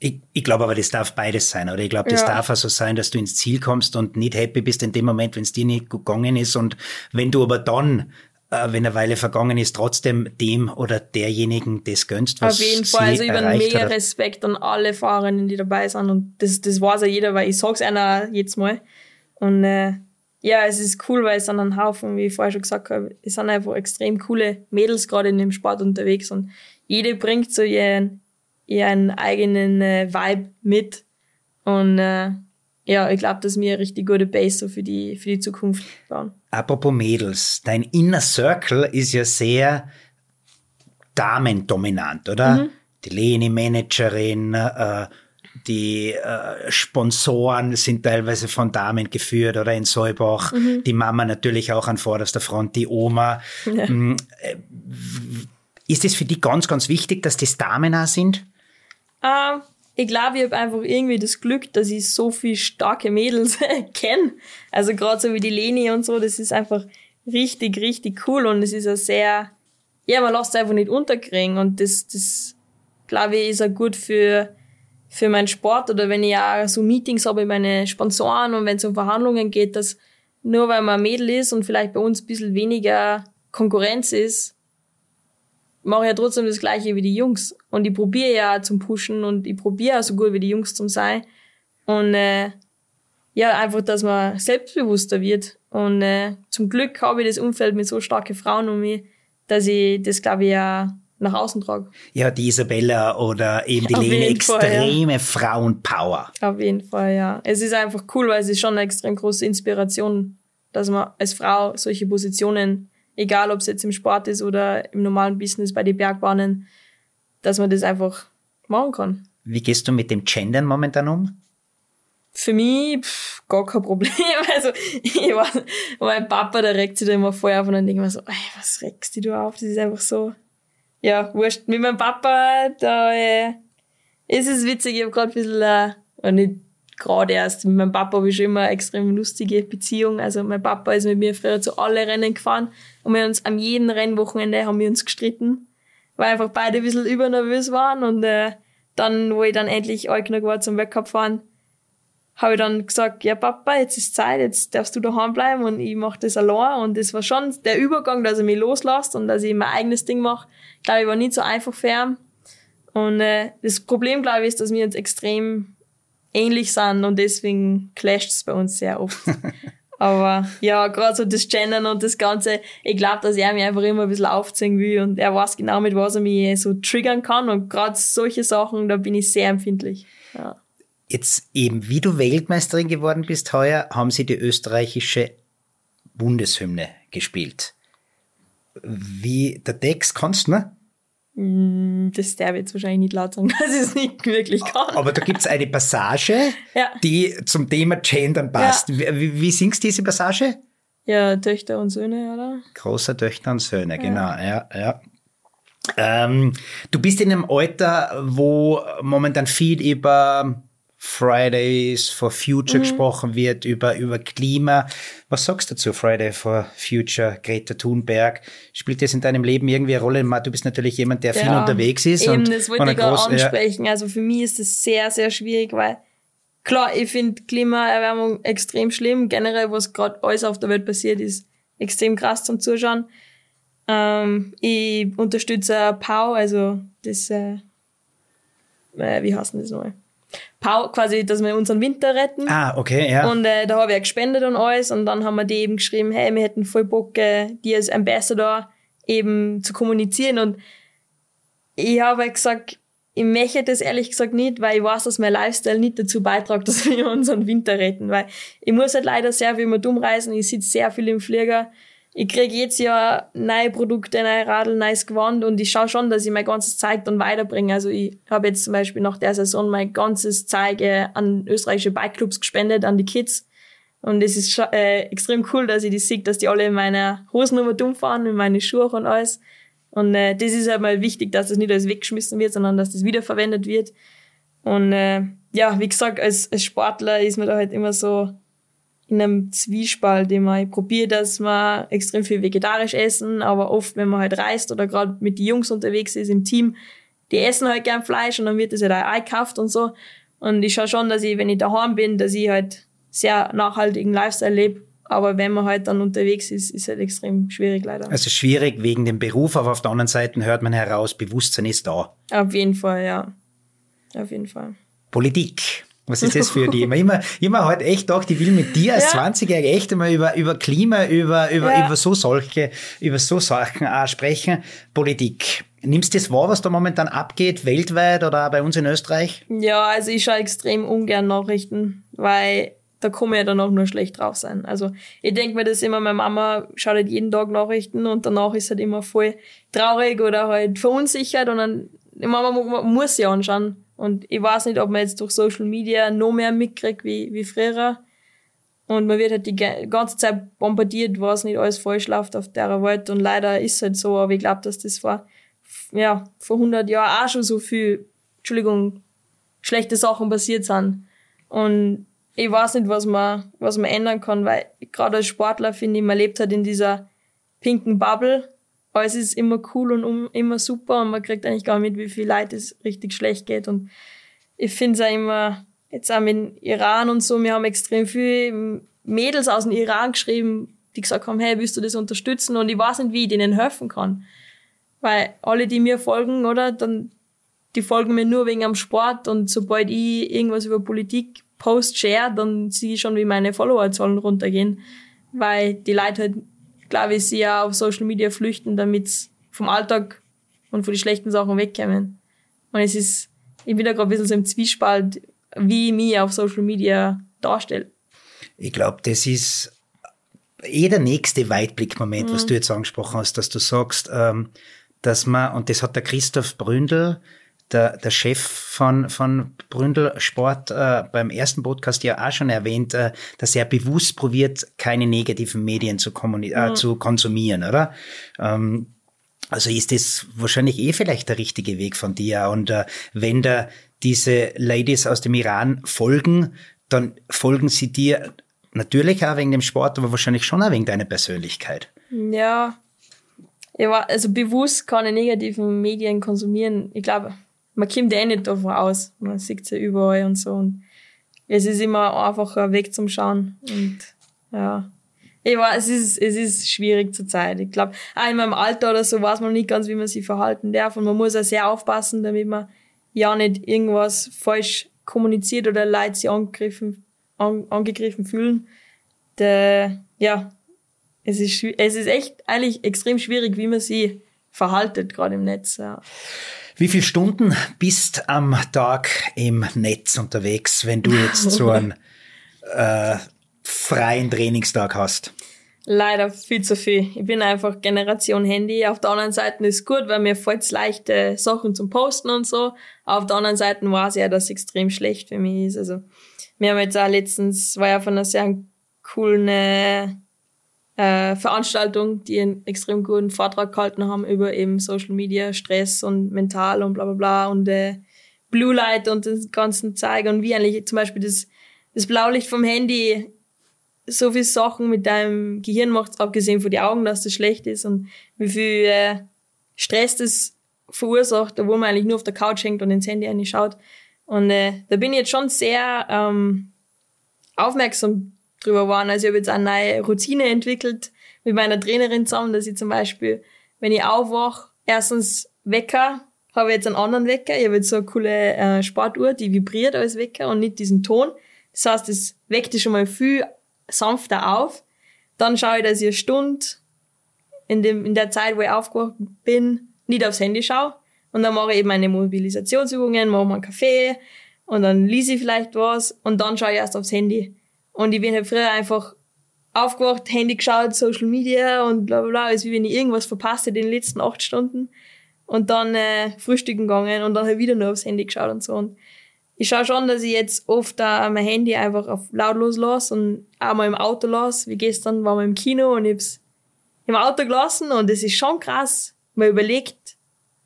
Ich, ich glaube aber, das darf beides sein, oder? Ich glaube, das ja. darf auch so sein, dass du ins Ziel kommst und nicht happy bist in dem Moment, wenn es dir nicht gegangen ist. Und wenn du aber dann wenn eine Weile vergangen ist, trotzdem dem oder derjenigen das gönnst, was Auf jeden Fall, also über mehr Respekt an alle Fahrerinnen, die dabei sind und das, das weiß ja jeder, weil ich sag's einer jetzt mal. Und äh, ja, es ist cool, weil es sind ein Haufen, wie ich vorher schon gesagt habe, es sind einfach extrem coole Mädels gerade in dem Sport unterwegs und jede bringt so ihren, ihren eigenen äh, Vibe mit. Und äh, ja, ich glaube, dass wir eine richtig gute Base so für die, für die Zukunft bauen. Apropos Mädels, dein Inner Circle ist ja sehr damendominant, oder? Mhm. Die Leni-Managerin, äh, die äh, Sponsoren sind teilweise von Damen geführt oder in Solbach. Mhm. Die Mama natürlich auch an vorderster Front, die Oma. Ja. Mm, äh, ist es für die ganz, ganz wichtig, dass das Damen auch sind? Uh, ich glaube, ich habe einfach irgendwie das Glück, dass ich so viele starke Mädels kenne. Also gerade so wie die Leni und so, das ist einfach richtig, richtig cool und es ist auch sehr, ja, man lässt es einfach nicht unterkriegen und das, das glaube ich, ist auch gut für, für meinen Sport oder wenn ich auch so Meetings habe mit meinen Sponsoren und wenn es um Verhandlungen geht, dass nur weil man ein Mädel ist und vielleicht bei uns ein bisschen weniger Konkurrenz ist, mache ja trotzdem das Gleiche wie die Jungs. Und ich probiere ja zum Pushen und ich probiere auch so gut wie die Jungs zum sein. Und äh, ja, einfach, dass man selbstbewusster wird. Und äh, zum Glück habe ich das Umfeld mit so starken Frauen um mich, dass ich das, glaube ich, ja nach außen trage. Ja, die Isabella oder eben die Lene, extreme ja. Frauenpower. Auf jeden Fall, ja. Es ist einfach cool, weil es ist schon eine extrem große Inspiration, dass man als Frau solche Positionen egal ob es jetzt im Sport ist oder im normalen Business bei den Bergbahnen, dass man das einfach machen kann. Wie gehst du mit dem Gendern momentan um? Für mich pff, gar kein Problem. Also ich war, mein Papa, der regt sich da immer voll auf und dann denke ich mir so, ey, was regst du auf? Das ist einfach so, ja, wurscht. Mit meinem Papa, da äh, ist es witzig, ich habe gerade ein bisschen, äh, nicht gerade erst. Mit meinem Papa habe ich schon immer eine extrem lustige Beziehung. Also mein Papa ist mit mir früher zu alle Rennen gefahren und wir uns am jeden Rennwochenende haben wir uns gestritten, weil einfach beide ein bisschen übernervös waren und äh, dann, wo ich dann endlich alt genug war zum Wettkampf fahren, habe ich dann gesagt, ja Papa, jetzt ist Zeit, jetzt darfst du daheim bleiben und ich mache das allein und das war schon der Übergang, dass er mich loslässt und dass ich mein eigenes Ding mache, glaube ich, war nicht so einfach für ihn. Und äh, das Problem, glaube ich, ist, dass wir jetzt extrem ähnlich sind und deswegen clasht es bei uns sehr oft. Aber ja, gerade so das Gendern und das Ganze, ich glaube, dass er mir einfach immer ein bisschen aufziehen will und er weiß genau, mit was er mich so triggern kann und gerade solche Sachen, da bin ich sehr empfindlich. Ja. Jetzt eben, wie du Weltmeisterin geworden bist heuer, haben sie die österreichische Bundeshymne gespielt. Wie, der Text kannst du, ne? Mm, das darf ich jetzt wahrscheinlich nicht laut sagen, dass ich es nicht wirklich kann. Aber da gibt es eine Passage, ja. die zum Thema Gendern passt. Ja. Wie, wie singst du diese Passage? Ja, Töchter und Söhne, oder? Großer Töchter und Söhne, genau, ja, ja. Ähm, du bist in einem Alter, wo momentan viel über Fridays for Future mhm. gesprochen wird, über, über Klima. Was sagst du dazu, Friday for Future, Greta Thunberg? Spielt das in deinem Leben irgendwie eine Rolle? Du bist natürlich jemand, der ja, viel unterwegs ist. Eben, und, das wollte ich gerade ansprechen. Ja. Also für mich ist das sehr, sehr schwierig, weil klar, ich finde Klimaerwärmung extrem schlimm. Generell, was gerade alles auf der Welt passiert, ist extrem krass zum Zuschauen. Ähm, ich unterstütze POW, also das, äh, äh wie heißt denn das nochmal? Pau quasi, dass wir unseren Winter retten. Ah, okay, ja. Und äh, da habe ich gespendet und alles. Und dann haben wir die eben geschrieben, hey, wir hätten voll Bock, äh, die als Ambassador eben zu kommunizieren. Und ich habe halt gesagt, ich möchte das ehrlich gesagt nicht, weil ich weiß, dass mein Lifestyle nicht dazu beiträgt, dass wir unseren Winter retten, weil ich muss halt leider sehr viel mit umreisen, ich sitze sehr viel im Flieger, ich krieg jedes Jahr neue Produkte, neue Radl, neues Gewand und ich schaue schon, dass ich mein ganzes Zeug dann weiterbringe. Also ich habe jetzt zum Beispiel nach der Saison mein ganzes Zeug äh, an österreichische Bikeclubs gespendet, an die Kids. Und es ist äh, extrem cool, dass ich die sehe, dass die alle in meiner Hosennummer dumm fahren, in meine Schuhe und alles. Und äh, das ist halt mal wichtig, dass das nicht alles weggeschmissen wird, sondern dass das wiederverwendet wird. Und äh, ja, wie gesagt, als, als Sportler ist man da halt immer so in einem Zwiespalt immer. Ich probiere, dass wir extrem viel vegetarisch essen, aber oft, wenn man halt reist oder gerade mit den Jungs unterwegs ist im Team, die essen halt gern Fleisch und dann wird das halt auch eingekauft und so. Und ich schaue schon, dass ich, wenn ich daheim bin, dass ich halt sehr nachhaltigen Lifestyle lebe. Aber wenn man halt dann unterwegs ist, ist halt extrem schwierig leider. Also schwierig wegen dem Beruf, aber auf der anderen Seite hört man heraus, Bewusstsein ist da. Auf jeden Fall, ja. Auf jeden Fall. Politik. Was ist das für die? Immer, immer, immer halt echt gedacht, ich will mit dir als ja. 20-Jähriger echt einmal über, über Klima, über, über, ja. über so solche, über so Sachen auch sprechen. Politik. Nimmst du das wahr, was da momentan abgeht, weltweit oder auch bei uns in Österreich? Ja, also ich schaue extrem ungern Nachrichten, weil da komme ich dann auch nur schlecht drauf sein. Also ich denke mir das immer, meine Mama schaut halt jeden Tag Nachrichten und danach ist halt immer voll traurig oder halt verunsichert und dann, die Mama muss sie anschauen. Und ich weiß nicht, ob man jetzt durch Social Media noch mehr mitkriegt wie, wie früher. Und man wird halt die ganze Zeit bombardiert, was nicht alles falsch läuft auf der Welt. Und leider ist es halt so, aber ich glaube, dass das vor, ja, vor 100 Jahren auch schon so viel, Entschuldigung, schlechte Sachen passiert sind. Und ich weiß nicht, was man, was man ändern kann, weil gerade als Sportler finde ich, man lebt halt in dieser pinken Bubble alles ist immer cool und um, immer super und man kriegt eigentlich gar nicht mit, wie viel Leid es richtig schlecht geht. Und ich finde es auch immer, jetzt auch mit Iran und so, wir haben extrem viele Mädels aus dem Iran geschrieben, die gesagt haben, hey, willst du das unterstützen? Und ich weiß nicht, wie ich denen helfen kann. Weil alle, die mir folgen, oder, dann, die folgen mir nur wegen am Sport und sobald ich irgendwas über Politik post, share, dann sehe ich schon, wie meine Followerzahlen runtergehen. Weil die Leute halt glaube ich, sie ja auf Social Media flüchten, damit sie vom Alltag und von den schlechten Sachen wegkommen. Und es ist, ich bin da gerade ein bisschen so im Zwiespalt, wie ich mich auf Social Media darstelle. Ich glaube, das ist eh der nächste Weitblickmoment, mhm. was du jetzt angesprochen hast, dass du sagst, ähm, dass man, und das hat der Christoph Bründel der, der Chef von, von Bründel Sport äh, beim ersten Podcast ja auch schon erwähnt, äh, dass er bewusst probiert, keine negativen Medien zu, äh, mhm. zu konsumieren, oder? Ähm, also ist das wahrscheinlich eh vielleicht der richtige Weg von dir. Und äh, wenn da diese Ladies aus dem Iran folgen, dann folgen sie dir natürlich auch wegen dem Sport, aber wahrscheinlich schon auch wegen deiner Persönlichkeit. Ja. War, also bewusst keine negativen Medien konsumieren. Ich glaube, man kommt eh nicht davon aus. Man sieht ja überall und so. Und es ist immer einfacher Weg zum Schauen. Und ja. Ich weiß, es ist, es ist schwierig zur Zeit. Ich glaube, auch in meinem Alter oder so weiß man nicht ganz, wie man sich verhalten darf. Und man muss auch sehr aufpassen, damit man ja nicht irgendwas falsch kommuniziert oder Leute sich angegriffen, an, angegriffen fühlen. Der, ja, es ist, es ist echt eigentlich extrem schwierig, wie man sich verhaltet, gerade im Netz. Ja. Wie viele Stunden bist am Tag im Netz unterwegs, wenn du jetzt so einen äh, freien Trainingstag hast? Leider viel zu viel. Ich bin einfach Generation Handy. Auf der anderen Seite ist gut, weil mir fällt leichte Sachen zum Posten und so. Auf der anderen Seite weiß ich ja, dass es extrem schlecht für mich ist. Also, wir haben jetzt auch letztens, war ja von einer sehr coolen äh, Veranstaltung, die einen extrem guten Vortrag gehalten haben über eben Social Media, Stress und mental und bla bla bla und äh, Blue Light und den ganzen Zeig und wie eigentlich zum Beispiel das, das Blaulicht vom Handy so viel Sachen mit deinem Gehirn macht, abgesehen von den Augen, dass das schlecht ist und wie viel äh, Stress das verursacht, obwohl man eigentlich nur auf der Couch hängt und ins Handy schaut. Und äh, da bin ich jetzt schon sehr ähm, aufmerksam drüber waren. Also ich habe jetzt eine neue Routine entwickelt mit meiner Trainerin zusammen, dass ich zum Beispiel, wenn ich aufwache, erstens Wecker habe ich jetzt einen anderen Wecker. Ich habe jetzt so eine coole äh, Sportuhr, die vibriert als Wecker und nicht diesen Ton. Das heißt, es weckt dich schon mal viel sanfter auf. Dann schaue ich, dass ich eine Stunde in, dem, in der Zeit, wo ich aufgewacht bin, nicht aufs Handy schaue. Und dann mache ich eben meine Mobilisationsübungen, mache mal einen Kaffee und dann lese ich vielleicht was und dann schaue ich erst aufs Handy. Und ich bin halt früher einfach aufgewacht, Handy geschaut, Social Media und bla bla bla, als wie wenn ich irgendwas verpasst hätte in den letzten acht Stunden. Und dann äh, frühstücken gegangen und dann halt wieder nur aufs Handy geschaut und so. Und ich schaue schon, dass ich jetzt oft da mein Handy einfach auf lautlos lasse und auch mal im Auto lasse. Wie gestern waren wir im Kino und ich hab's im Auto gelassen und es ist schon krass. Man überlegt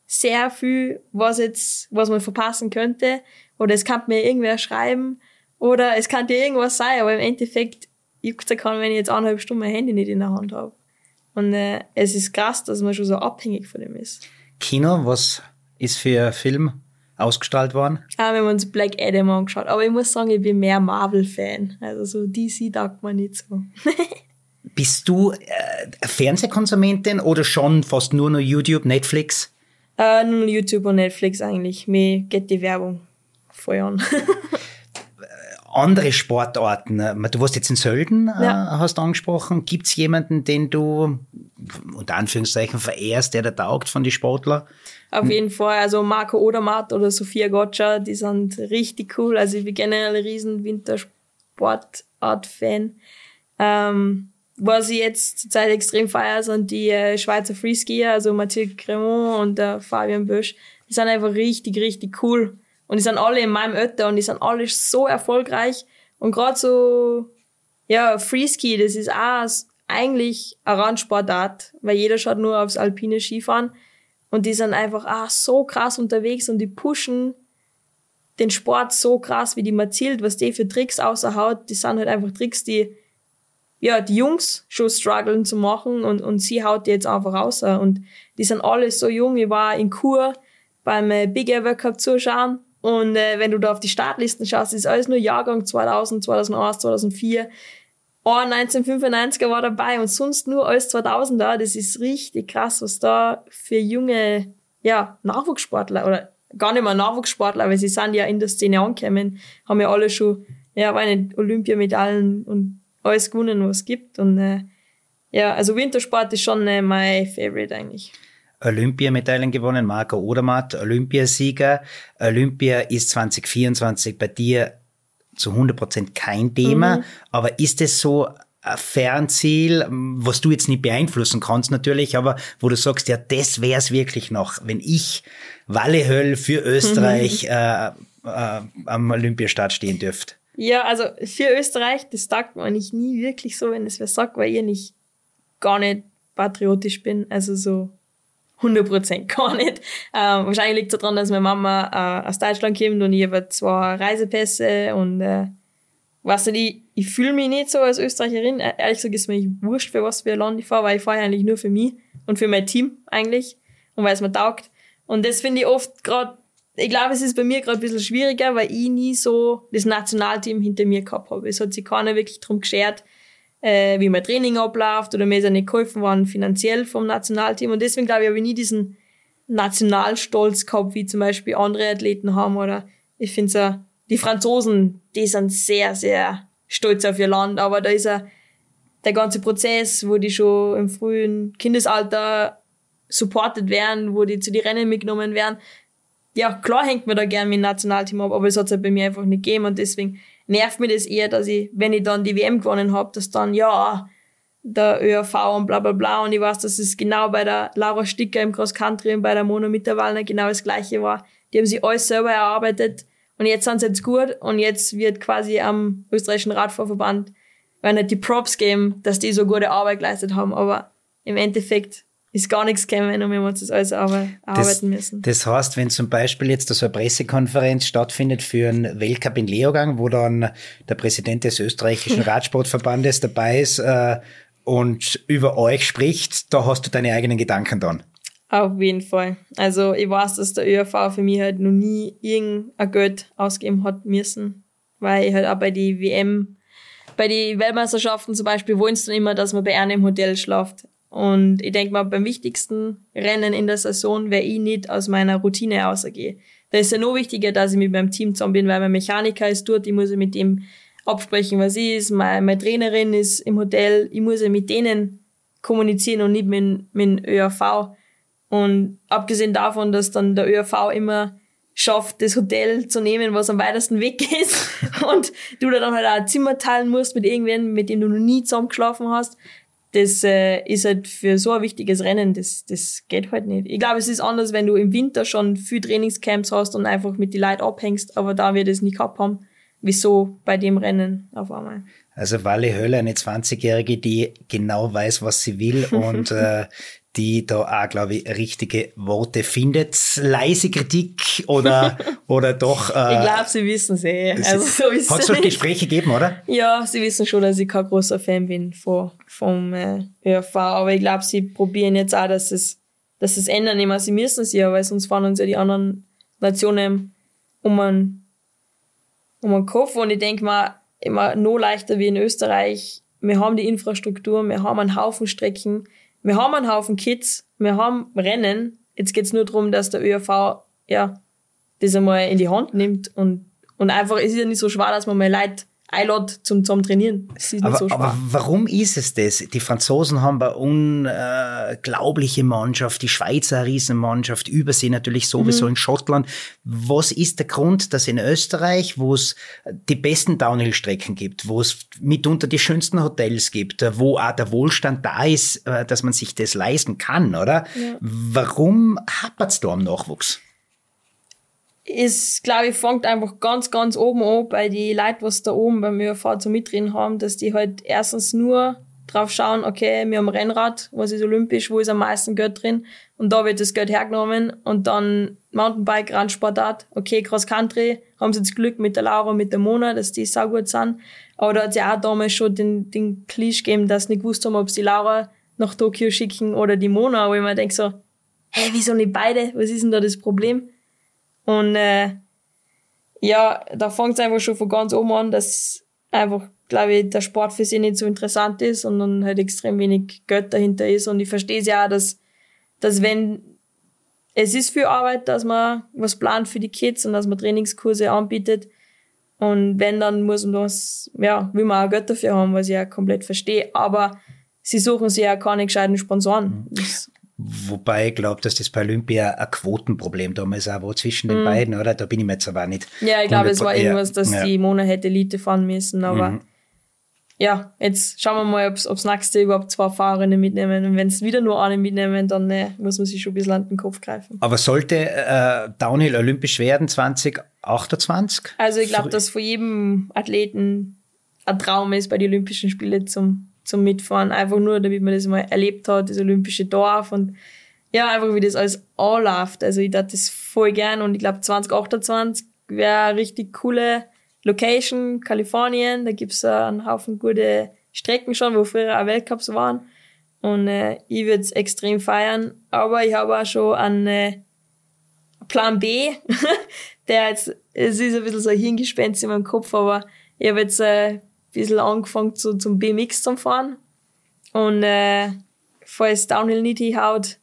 sehr viel, was jetzt, was man verpassen könnte. Oder es kann mir irgendwer schreiben. Oder es kann dir irgendwas sein, aber im Endeffekt juckt es kann, wenn ich jetzt eineinhalb Stunden mein Handy nicht in der Hand habe. Und äh, es ist krass, dass man schon so abhängig von dem ist. Kino, was ist für ein Film ausgestrahlt worden? Ah, wir haben uns Black Adam angeschaut. Aber ich muss sagen, ich bin mehr Marvel-Fan. Also so DC taugt man nicht so. Bist du äh, Fernsehkonsumentin oder schon fast nur noch YouTube, Netflix? Äh, nur YouTube und Netflix eigentlich. Mir geht die Werbung voll an. Andere Sportarten. Du warst jetzt in Sölden, äh, ja. hast angesprochen. Gibt es jemanden, den du unter Anführungszeichen verehrst, der da taugt von den Sportler? Auf jeden Fall. Also Marco Odermatt oder Sophia Gotcha, die sind richtig cool. Also ich bin generell ein riesen Wintersportart-Fan. Ähm, was ich jetzt zurzeit extrem feiere, sind die äh, Schweizer Freeskier, also Mathieu Cremont und der Fabian Bösch. Die sind einfach richtig, richtig cool. Und die sind alle in meinem Alter und die sind alle so erfolgreich. Und gerade so, ja, Freeski, das ist auch eigentlich eine Randsportart, weil jeder schaut nur aufs alpine Skifahren. Und die sind einfach auch so krass unterwegs und die pushen den Sport so krass, wie die Mathilde, was die für Tricks außerhaut. Die sind halt einfach Tricks, die ja, die Jungs schon strugglen zu machen und, und sie haut die jetzt einfach raus. Und die sind alle so jung. Ich war in Kur beim äh, Big World Cup zuschauen und äh, wenn du da auf die Startlisten schaust, ist alles nur Jahrgang 2000, 2001, 2004. Oh, 1995er war dabei und sonst nur alles 2000er. Das ist richtig krass, was da für junge, ja, Nachwuchssportler oder gar nicht mehr Nachwuchssportler, weil sie sind ja in der Szene angekommen, haben ja alle schon, ja, meine Olympiamedaillen und alles gewonnen, was es gibt. Und äh, ja, also Wintersport ist schon äh, mein Favorite eigentlich. Olympiamedaillen gewonnen, Marco Odermatt, Olympiasieger. Olympia ist 2024 bei dir zu 100 Prozent kein Thema, mhm. aber ist es so ein Fernziel, was du jetzt nicht beeinflussen kannst natürlich, aber wo du sagst, ja, das wäre es wirklich noch, wenn ich Wallehöll für Österreich mhm. äh, äh, am Olympiastart stehen dürfte. Ja, also für Österreich, das sagt man nicht nie wirklich so, wenn es wer sagt, weil ich nicht gar nicht patriotisch bin. Also so 100% gar nicht. Ähm, wahrscheinlich liegt es daran, dass meine Mama äh, aus Deutschland kommt und ich habe zwei Reisepässe und äh, weißt du, ich, ich fühle mich nicht so als Österreicherin. Äh, ehrlich gesagt ist mir wurscht, für was für ein Land ich fahre, weil ich fahre eigentlich nur für mich und für mein Team eigentlich und weil es mir taugt. Und das finde ich oft gerade, ich glaube, es ist bei mir gerade ein bisschen schwieriger, weil ich nie so das Nationalteam hinter mir gehabt habe. Es hat sich keiner wirklich drum geschert, äh, wie mein Training abläuft oder mir ist ja nicht geholfen worden finanziell vom Nationalteam. Und deswegen glaube ich, habe ich nie diesen Nationalstolz gehabt, wie zum Beispiel andere Athleten haben. Oder ich finde so, die Franzosen, die sind sehr, sehr stolz auf ihr Land, aber da ist ja der ganze Prozess, wo die schon im frühen Kindesalter supported werden, wo die zu den Rennen mitgenommen werden. Ja, klar hängt man da gern mit dem Nationalteam ab, aber es hat es halt bei mir einfach nicht gegeben und deswegen nervt mir das eher, dass ich, wenn ich dann die WM gewonnen habe, dass dann, ja, der ÖRV und bla bla bla. Und ich weiß, dass es genau bei der Laura Sticker im Cross Country und bei der Mona Mitterwallner genau das gleiche war. Die haben sich alles selber erarbeitet und jetzt sind sie jetzt gut und jetzt wird quasi am österreichischen Radfahrverband nicht die Props geben, dass die so gute Arbeit geleistet haben. Aber im Endeffekt ist gar nichts gekommen und wir haben uns das alles arbeiten das, müssen. Das heißt, wenn zum Beispiel jetzt so eine Pressekonferenz stattfindet für einen Weltcup in Leogang, wo dann der Präsident des österreichischen Radsportverbandes dabei ist äh, und über euch spricht, da hast du deine eigenen Gedanken dann. Auf jeden Fall. Also ich weiß, dass der ÖRV für mich halt noch nie irgendein Geld ausgeben hat müssen, weil ich halt auch bei die WM, bei den Weltmeisterschaften zum Beispiel wollen sie dann immer, dass man bei einem im Hotel schlaft. Und ich denke mal, beim wichtigsten Rennen in der Saison wäre ich nicht aus meiner Routine rausgehe. Da ist ja noch wichtiger, dass ich mit meinem Team zusammen bin, weil mein Mechaniker ist dort, ich muss mit dem absprechen, was ist, meine, meine Trainerin ist im Hotel, ich muss ja mit denen kommunizieren und nicht mit, mit dem ÖRV. Und abgesehen davon, dass dann der ÖRV immer schafft, das Hotel zu nehmen, was am weitesten weg ist und du da dann halt auch ein Zimmer teilen musst mit irgendwen, mit dem du noch nie zusammen geschlafen hast, das äh, ist halt für so ein wichtiges Rennen, das, das geht halt nicht. Ich glaube, es ist anders, wenn du im Winter schon viel Trainingscamps hast und einfach mit die Leuten abhängst, aber da wir das nie gehabt haben, wieso bei dem Rennen auf einmal? Also Wally Höller, eine 20-Jährige, die genau weiß, was sie will und äh, die da auch, glaube ich, richtige Worte findet. Leise Kritik oder, oder doch. Äh, ich glaube, sie wissen es eh. Also, so Hat es doch Gespräche gegeben, oder? Ja, sie wissen schon, dass ich kein großer Fan bin von, vom äh, ÖRV. Aber ich glaube, sie probieren jetzt auch, dass es, dass es ändern. Immer. Sie müssen es ja, weil sonst fahren uns ja die anderen Nationen um einen, um einen Kopf. Und ich denke mal, immer noch leichter wie in Österreich. Wir haben die Infrastruktur, wir haben einen Haufen Strecken wir haben einen Haufen Kids, wir haben Rennen. Jetzt geht's nur darum, dass der ÖRV ja das einmal in die Hand nimmt und, und einfach, es ist ja nicht so schwer, dass man mal Leute einlädt zum, zum Trainieren. Das ist aber, so aber warum ist es das? Die Franzosen haben eine unglaubliche Mannschaft, die Schweizer eine Riesenmannschaft, Übersee natürlich sowieso mhm. in Schottland. Was ist der Grund, dass in Österreich, wo es die besten Downhill-Strecken gibt, wo es mitunter die schönsten Hotels gibt, wo auch der Wohlstand da ist, äh, dass man sich das leisten kann, oder? Ja. Warum hapert es da am Nachwuchs? Ist, glaube ich, fängt einfach ganz, ganz oben an bei die Leute, was da oben beim ÖV zu mitreden haben, dass die halt erstens nur drauf schauen, okay, wir haben Rennrad, was ist olympisch, wo ist am meisten Geld drin? Und da wird das Geld hergenommen und dann Mountainbike, Randsportart, okay, Cross Country, haben sie jetzt Glück mit der Laura, mit der Mona, dass die sau gut sind, aber da hat ja auch damals schon den, den Klisch gegeben, dass sie nicht gewusst haben, ob sie Laura nach Tokio schicken oder die Mona, wo ich mir denke so, hey, wieso nicht beide, was ist denn da das Problem? Und äh, ja, da fängt es einfach schon von ganz oben an, dass einfach, glaube ich, der Sport für sie nicht so interessant ist und dann halt extrem wenig Geld dahinter ist. Und ich verstehe es ja auch, dass, dass wenn es ist viel Arbeit, dass man was plant für die Kids und dass man Trainingskurse anbietet. Und wenn, dann muss man das, ja, will man auch Geld dafür haben, was ich ja komplett verstehe. Aber sie suchen sich ja keine gescheiten Sponsoren. Mhm. Wobei ich glaube, dass das bei Olympia ein Quotenproblem damals auch war zwischen den mm. beiden, oder? Da bin ich mir jetzt aber nicht. Ja, ich glaube, es war irgendwas, dass ja. die Mona hätte Elite fahren müssen, aber mhm. ja, jetzt schauen wir mal, ob es nächste überhaupt zwei Fahrerinnen mitnehmen. Und wenn es wieder nur eine mitnehmen, dann äh, muss man sich schon ein bisschen an den Kopf greifen. Aber sollte äh, Downhill olympisch werden 2028? Also ich glaube, dass von jedem Athleten ein Traum ist, bei den Olympischen Spielen zum zum Mitfahren, einfach nur, damit man das mal erlebt hat, das olympische Dorf und ja, einfach wie das alles anläuft. Also ich dachte das voll gern und ich glaube 2028 wäre richtig coole Location, Kalifornien, da gibt's äh, einen Haufen gute Strecken schon, wo früher auch Weltcups waren. Und äh, ich würde es extrem feiern, aber ich habe auch schon einen äh, Plan B, der jetzt, es ist ein bisschen so ein Hirngespenst in meinem Kopf, aber ich habe jetzt äh, bisschen angefangen zu, zum BMX zu fahren. Und äh, falls Downhill nicht hinhaut,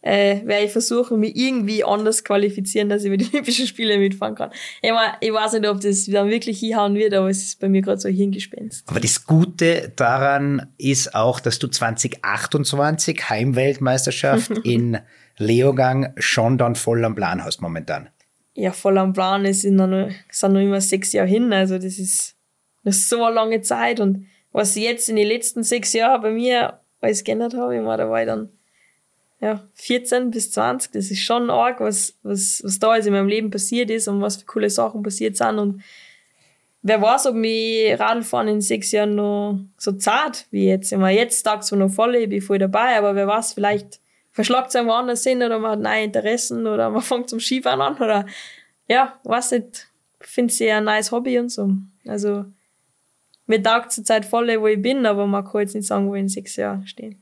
äh, werde ich versuchen, mich irgendwie anders qualifizieren, dass ich bei den Olympischen Spielen mitfahren kann. Ich, mein, ich weiß nicht, ob das dann wirklich hinhauen wird, aber es ist bei mir gerade so ein Hirngespenst. Aber das Gute daran ist auch, dass du 2028 Heimweltmeisterschaft in Leogang schon dann voll am Plan hast momentan. Ja, voll am Plan. Es sind noch, sind noch immer sechs Jahre hin, also das ist das ist so eine lange Zeit und was ich jetzt in den letzten sechs Jahren bei mir alles geändert habe, ich meine, da war ich dann ja, 14 bis 20, das ist schon arg, was, was, was da alles in meinem Leben passiert ist und was für coole Sachen passiert sind und wer weiß, ob mich Radfahren in sechs Jahren noch so zart wie jetzt. Ich meine, jetzt zwar noch voll, ich bin voll dabei, aber wer weiß, vielleicht verschlagt es einem woanders hin oder man hat neue Interessen oder man fängt zum Skifahren an oder ja, weiß nicht, finde es ja ein nice Hobby und so. Also mir taugt zur Zeit voll, wo ich bin, aber man kann jetzt nicht sagen, wo ich in sechs Jahren stehe.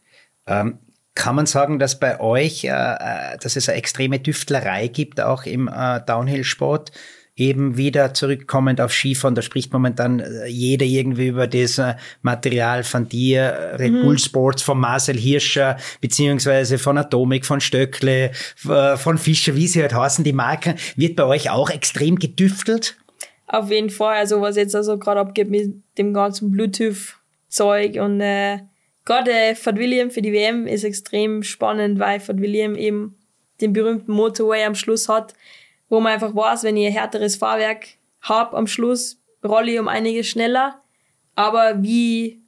Ähm, kann man sagen, dass bei euch, äh, äh, dass es eine extreme Tüftlerei gibt, auch im äh, Downhill-Sport? eben wieder zurückkommend auf Skifahren, da spricht momentan äh, jeder irgendwie über das äh, Material von dir, Red mhm. Bull Sports, von Marcel Hirscher, beziehungsweise von Atomic, von Stöckle, von Fischer, wie sie halt heißen, die Marken, wird bei euch auch extrem gedüftelt? Auf jeden Fall, also was jetzt also gerade abgeht mit dem ganzen Bluetooth-Zeug und äh, gerade Fort William für die WM ist extrem spannend, weil Fort William eben den berühmten Motorway am Schluss hat, wo man einfach weiß, wenn ich ein härteres Fahrwerk hab am Schluss, rolle ich um einiges schneller. Aber wie,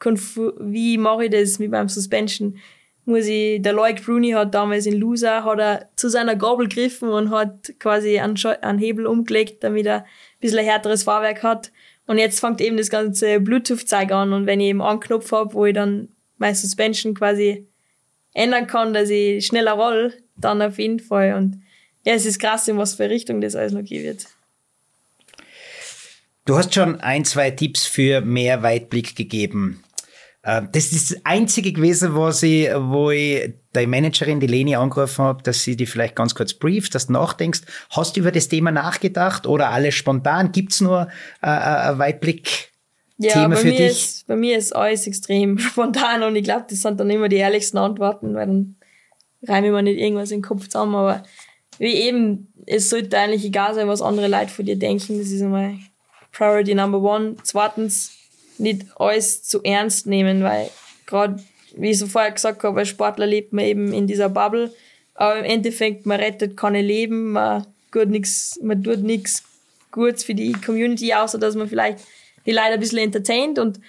wie mache ich das mit meinem Suspension? Muss ich, der Lloyd Bruni hat damals in Loser, hat er zu seiner Gabel gegriffen und hat quasi einen, einen Hebel umgelegt, damit er ein bisschen ein härteres Fahrwerk hat. Und jetzt fängt eben das ganze Bluetooth-Zeug an und wenn ich eben einen Knopf habe, wo ich dann mein Suspension quasi ändern kann, dass ich schneller roll, dann auf jeden Fall. Und ja, es ist krass, in was für Richtung das alles noch gehen wird. Du hast schon ein, zwei Tipps für mehr Weitblick gegeben. Ähm, das ist das Einzige gewesen, was ich, wo ich der Managerin, die Leni, angerufen habe, dass sie die vielleicht ganz kurz brieft, dass du nachdenkst. Hast du über das Thema nachgedacht oder alles spontan? Gibt's nur äh, äh ein Weitblick? Ja, Thema bei, für mir dich? Ist, bei mir ist alles extrem spontan und ich glaube, das sind dann immer die ehrlichsten Antworten, weil dann reime ich mir nicht irgendwas in den Kopf zusammen, aber wie eben, es sollte eigentlich egal sein, was andere Leute von dir denken. Das ist einmal Priority Number One. Zweitens, nicht alles zu ernst nehmen, weil gerade, wie ich so vorher gesagt habe, als Sportler lebt man eben in dieser Bubble. Aber im Endeffekt, man rettet keine Leben, man, gut nix, man tut nichts Gutes für die Community, außer dass man vielleicht die Leute ein bisschen entertaint. Und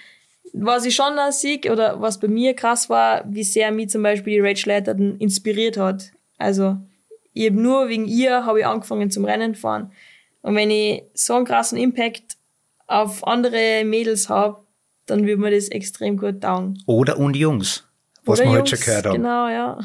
was ich schon sehe, oder was bei mir krass war, wie sehr mich zum Beispiel die Rachel Atherton inspiriert hat. Also, ich hab nur wegen ihr habe ich angefangen zum Rennen fahren. Und wenn ich so einen krassen Impact auf andere Mädels habe, dann würde mir das extrem gut taugen. Oder und Jungs, was Oder wir heute schon gehört haben. Genau, ja.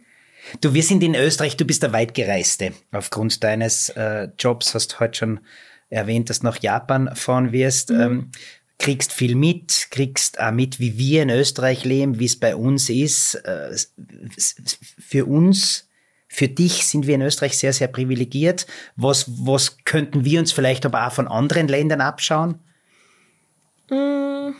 du, wir sind in Österreich, du bist der Weitgereiste. Aufgrund deines äh, Jobs hast du heute schon erwähnt, dass du nach Japan fahren wirst. Mhm. Ähm, kriegst viel mit, kriegst auch mit, wie wir in Österreich leben, wie es bei uns ist. Äh, für uns für dich sind wir in Österreich sehr, sehr privilegiert. Was, was könnten wir uns vielleicht aber auch von anderen Ländern abschauen? Mm.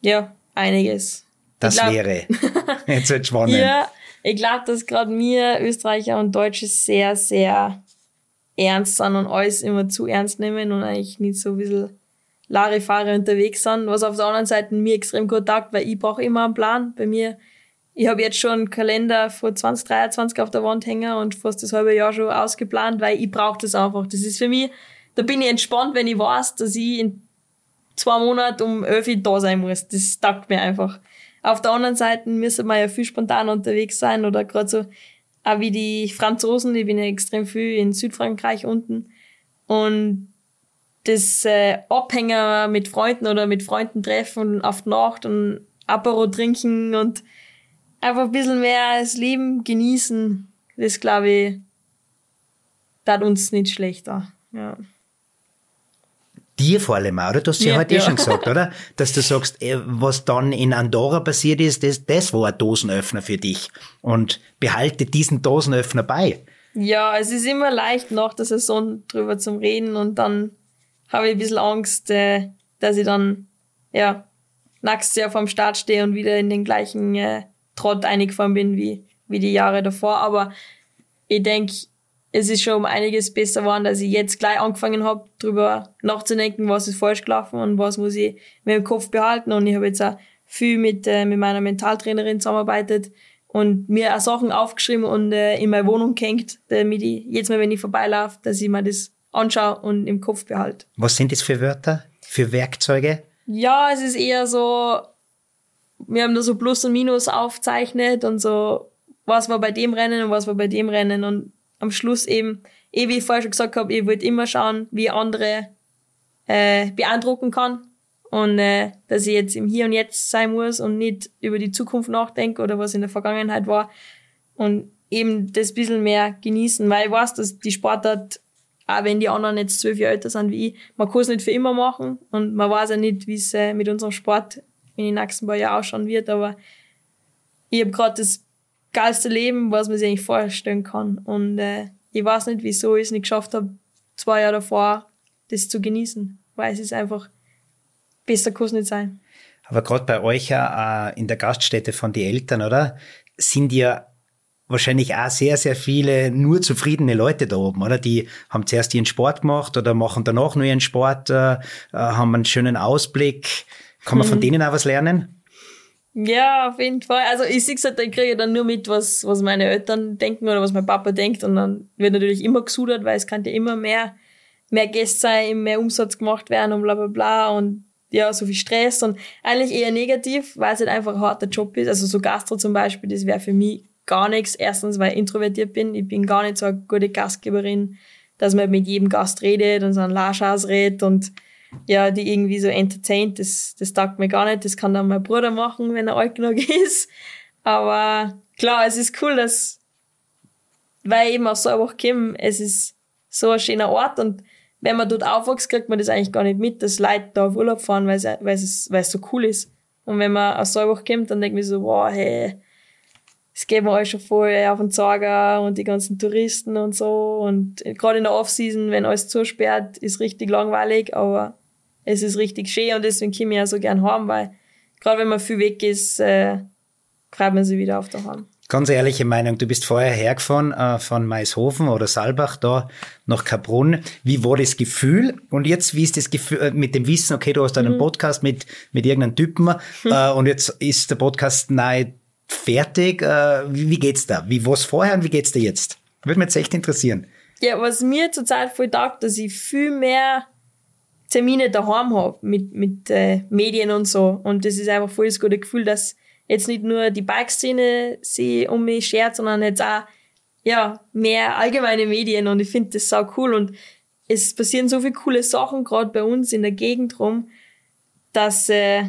Ja, einiges. Das glaub, wäre. Jetzt wird spannend. ja, ich glaube, dass gerade mir, Österreicher und Deutsche, sehr, sehr ernst sind und alles immer zu ernst nehmen und eigentlich nicht so ein bisschen Larifare unterwegs sind, was auf der anderen Seite mir extrem gut taugt, weil ich brauche immer einen Plan. Bei mir ich habe jetzt schon einen Kalender vor 2023 auf der Wand hängen und fast das halbe Jahr schon ausgeplant, weil ich brauche das einfach. Das ist für mich, da bin ich entspannt, wenn ich weiß, dass ich in zwei Monaten um 11 Uhr da sein muss. Das taugt mir einfach. Auf der anderen Seite müssen wir ja viel spontan unterwegs sein oder gerade so, auch wie die Franzosen, ich bin ja extrem viel in Südfrankreich unten und das äh, Abhänger mit Freunden oder mit Freunden treffen auf die Nacht und Apero trinken und einfach ein bisschen mehr das Leben genießen. Das glaube ich, tat uns nicht schlechter. Ja. Dir vor allem auch, oder? Du hast ja, ja heute eh ja. schon gesagt, oder? Dass du sagst, eh, was dann in Andorra passiert ist, das, das war ein Dosenöffner für dich. Und behalte diesen Dosenöffner bei. Ja, es ist immer leicht nach der Saison drüber zum Reden und dann habe ich ein bisschen Angst, äh, dass ich dann, ja, nächstes Jahr vorm Start stehe und wieder in den gleichen Trott eingefahren bin wie, wie die Jahre davor. Aber ich denke, es ist schon um einiges besser geworden, dass ich jetzt gleich angefangen habe, drüber nachzudenken, was ist falsch gelaufen und was muss ich mir im Kopf behalten. Und ich habe jetzt auch viel mit, äh, mit meiner Mentaltrainerin zusammengearbeitet und mir auch Sachen aufgeschrieben und äh, in meine Wohnung gehängt, damit ich jetzt mal, wenn ich vorbeilaufe, dass ich mir das anschaue und im Kopf behalte. Was sind das für Wörter, für Werkzeuge? Ja, es ist eher so, wir haben da so Plus und Minus aufzeichnet und so, was war bei dem Rennen und was war bei dem Rennen. Und am Schluss eben, eh wie ich vorher schon gesagt habe, ich wollte immer schauen, wie andere äh, beeindrucken kann. Und äh, dass ich jetzt im Hier und Jetzt sein muss und nicht über die Zukunft nachdenke oder was in der Vergangenheit war. Und eben das bisschen mehr genießen, weil ich weiß, dass die Sportart, auch wenn die anderen jetzt zwölf Jahre älter sind wie ich, man kann es nicht für immer machen und man weiß ja nicht, wie es äh, mit unserem Sport in den nächsten paar Jahren ausschauen wird, aber ich habe gerade das geilste Leben, was man sich eigentlich vorstellen kann. Und äh, ich weiß nicht, wieso ich es nicht geschafft habe, zwei Jahre davor das zu genießen, weil es ist einfach, besser kann nicht sein. Aber gerade bei euch ja äh, in der Gaststätte von den Eltern, oder? Sind ja wahrscheinlich auch sehr, sehr viele nur zufriedene Leute da oben, oder? Die haben zuerst ihren Sport gemacht oder machen danach nur ihren Sport, äh, äh haben einen schönen Ausblick. Kann man hm. von denen auch was lernen? Ja, auf jeden Fall. Also ich sehe halt, ich kriege dann nur mit, was, was meine Eltern denken oder was mein Papa denkt und dann wird natürlich immer gesudert, weil es kann ja immer mehr, mehr Gäste sein, mehr Umsatz gemacht werden und bla bla bla und ja, so viel Stress und eigentlich eher negativ, weil es halt einfach ein harter Job ist. Also so Gastro zum Beispiel, das wäre für mich gar nichts. Erstens, weil ich introvertiert bin. Ich bin gar nicht so eine gute Gastgeberin, dass man mit jedem Gast redet und so ein Laschas redet und ja, die irgendwie so entertaint. Das, das taugt mir gar nicht. Das kann dann mein Bruder machen, wenn er alt genug ist. Aber klar, es ist cool, dass, weil eben aus so Woche komme, es ist so ein schöner Ort und wenn man dort aufwächst, kriegt man das eigentlich gar nicht mit, dass Leute da auf Urlaub fahren, weil es, weil es, weil es so cool ist. Und wenn man aus so einer Woche kommt, dann denkt man so, wow, hey, es geht mir alles schon voll auf den Zager und die ganzen Touristen und so. Und gerade in der Off-Season, wenn alles zusperrt, ist richtig langweilig, aber es ist richtig schön und deswegen komme ich ja so gern heim, weil gerade wenn man viel weg ist, äh, freut man sich wieder auf der Heim. Ganz ehrliche Meinung, du bist vorher hergefahren äh, von Maishofen oder Saalbach da nach Kaprun. Wie war das Gefühl? Und jetzt, wie ist das Gefühl äh, mit dem Wissen, okay, du hast einen mhm. Podcast mit, mit irgendeinem Typen äh, und jetzt ist der Podcast nahe fertig. Äh, wie, geht's da? Wie war's vorher und wie geht's dir jetzt? Würde mich jetzt echt interessieren. Ja, was mir zurzeit voll taugt, dass ich viel mehr Termine daheim habe mit, mit äh, Medien und so. Und das ist einfach voll das gute Gefühl, dass jetzt nicht nur die Bike-Szene sie um mich schert, sondern jetzt auch ja, mehr allgemeine Medien und ich finde das sau cool und es passieren so viele coole Sachen gerade bei uns in der Gegend rum, dass äh,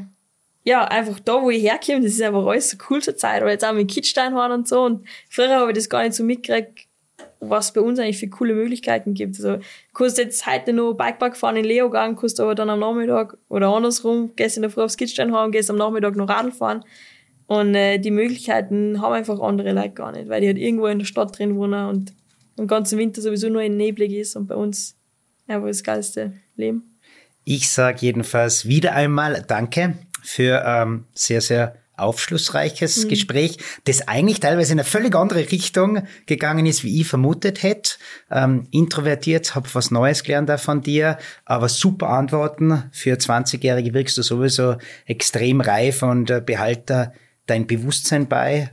ja, einfach da, wo ich herkomme, das ist einfach alles so cool zur Zeit. Oder jetzt auch mit Kitzsteinhorn und so. Und früher habe ich das gar nicht so mitgekriegt, was bei uns eigentlich für coole Möglichkeiten gibt. Also, du kannst jetzt heute noch Bikepark fahren in Leogang, kannst aber dann am Nachmittag oder andersrum, gehst in der Früh aufs Kitzsteinhorn, gehst am Nachmittag noch Radl fahren. Und äh, die Möglichkeiten haben einfach andere Leute gar nicht, weil die halt irgendwo in der Stadt drin wohnen und den ganzen Winter sowieso nur in neblig ist und bei uns einfach das geilste Leben. Ich sage jedenfalls wieder einmal Danke für ähm, sehr, sehr aufschlussreiches mhm. Gespräch, das eigentlich teilweise in eine völlig andere Richtung gegangen ist, wie ich vermutet hätte. Ähm, introvertiert, habe was Neues gelernt auch von dir, aber super Antworten. Für 20-Jährige wirkst du sowieso extrem reif und äh, behalte dein Bewusstsein bei,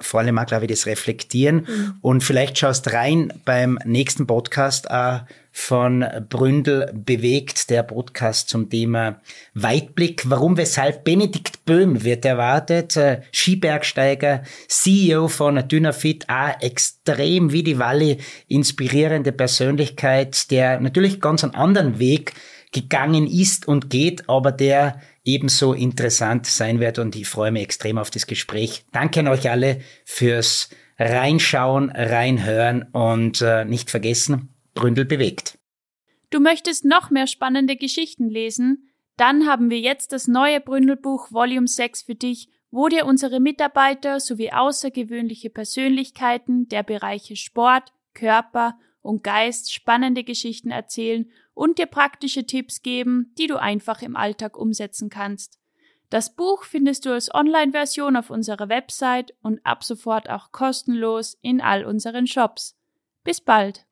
vor allem auch, glaube ich, das Reflektieren. Mhm. Und vielleicht schaust rein beim nächsten Podcast auch von Bründel bewegt, der Podcast zum Thema Weitblick. Warum, weshalb Benedikt Böhm wird erwartet, äh, Skibergsteiger, CEO von Dynafit, auch extrem wie die Walle inspirierende Persönlichkeit, der natürlich ganz einen anderen Weg gegangen ist und geht, aber der ebenso interessant sein wird und ich freue mich extrem auf das Gespräch. Danke an euch alle fürs Reinschauen, Reinhören und äh, nicht vergessen, Bründel bewegt. Du möchtest noch mehr spannende Geschichten lesen? Dann haben wir jetzt das neue Bründelbuch Volume 6 für dich, wo dir unsere Mitarbeiter sowie außergewöhnliche Persönlichkeiten der Bereiche Sport, Körper und Geist spannende Geschichten erzählen und dir praktische Tipps geben, die du einfach im Alltag umsetzen kannst. Das Buch findest du als Online-Version auf unserer Website und ab sofort auch kostenlos in all unseren Shops. Bis bald!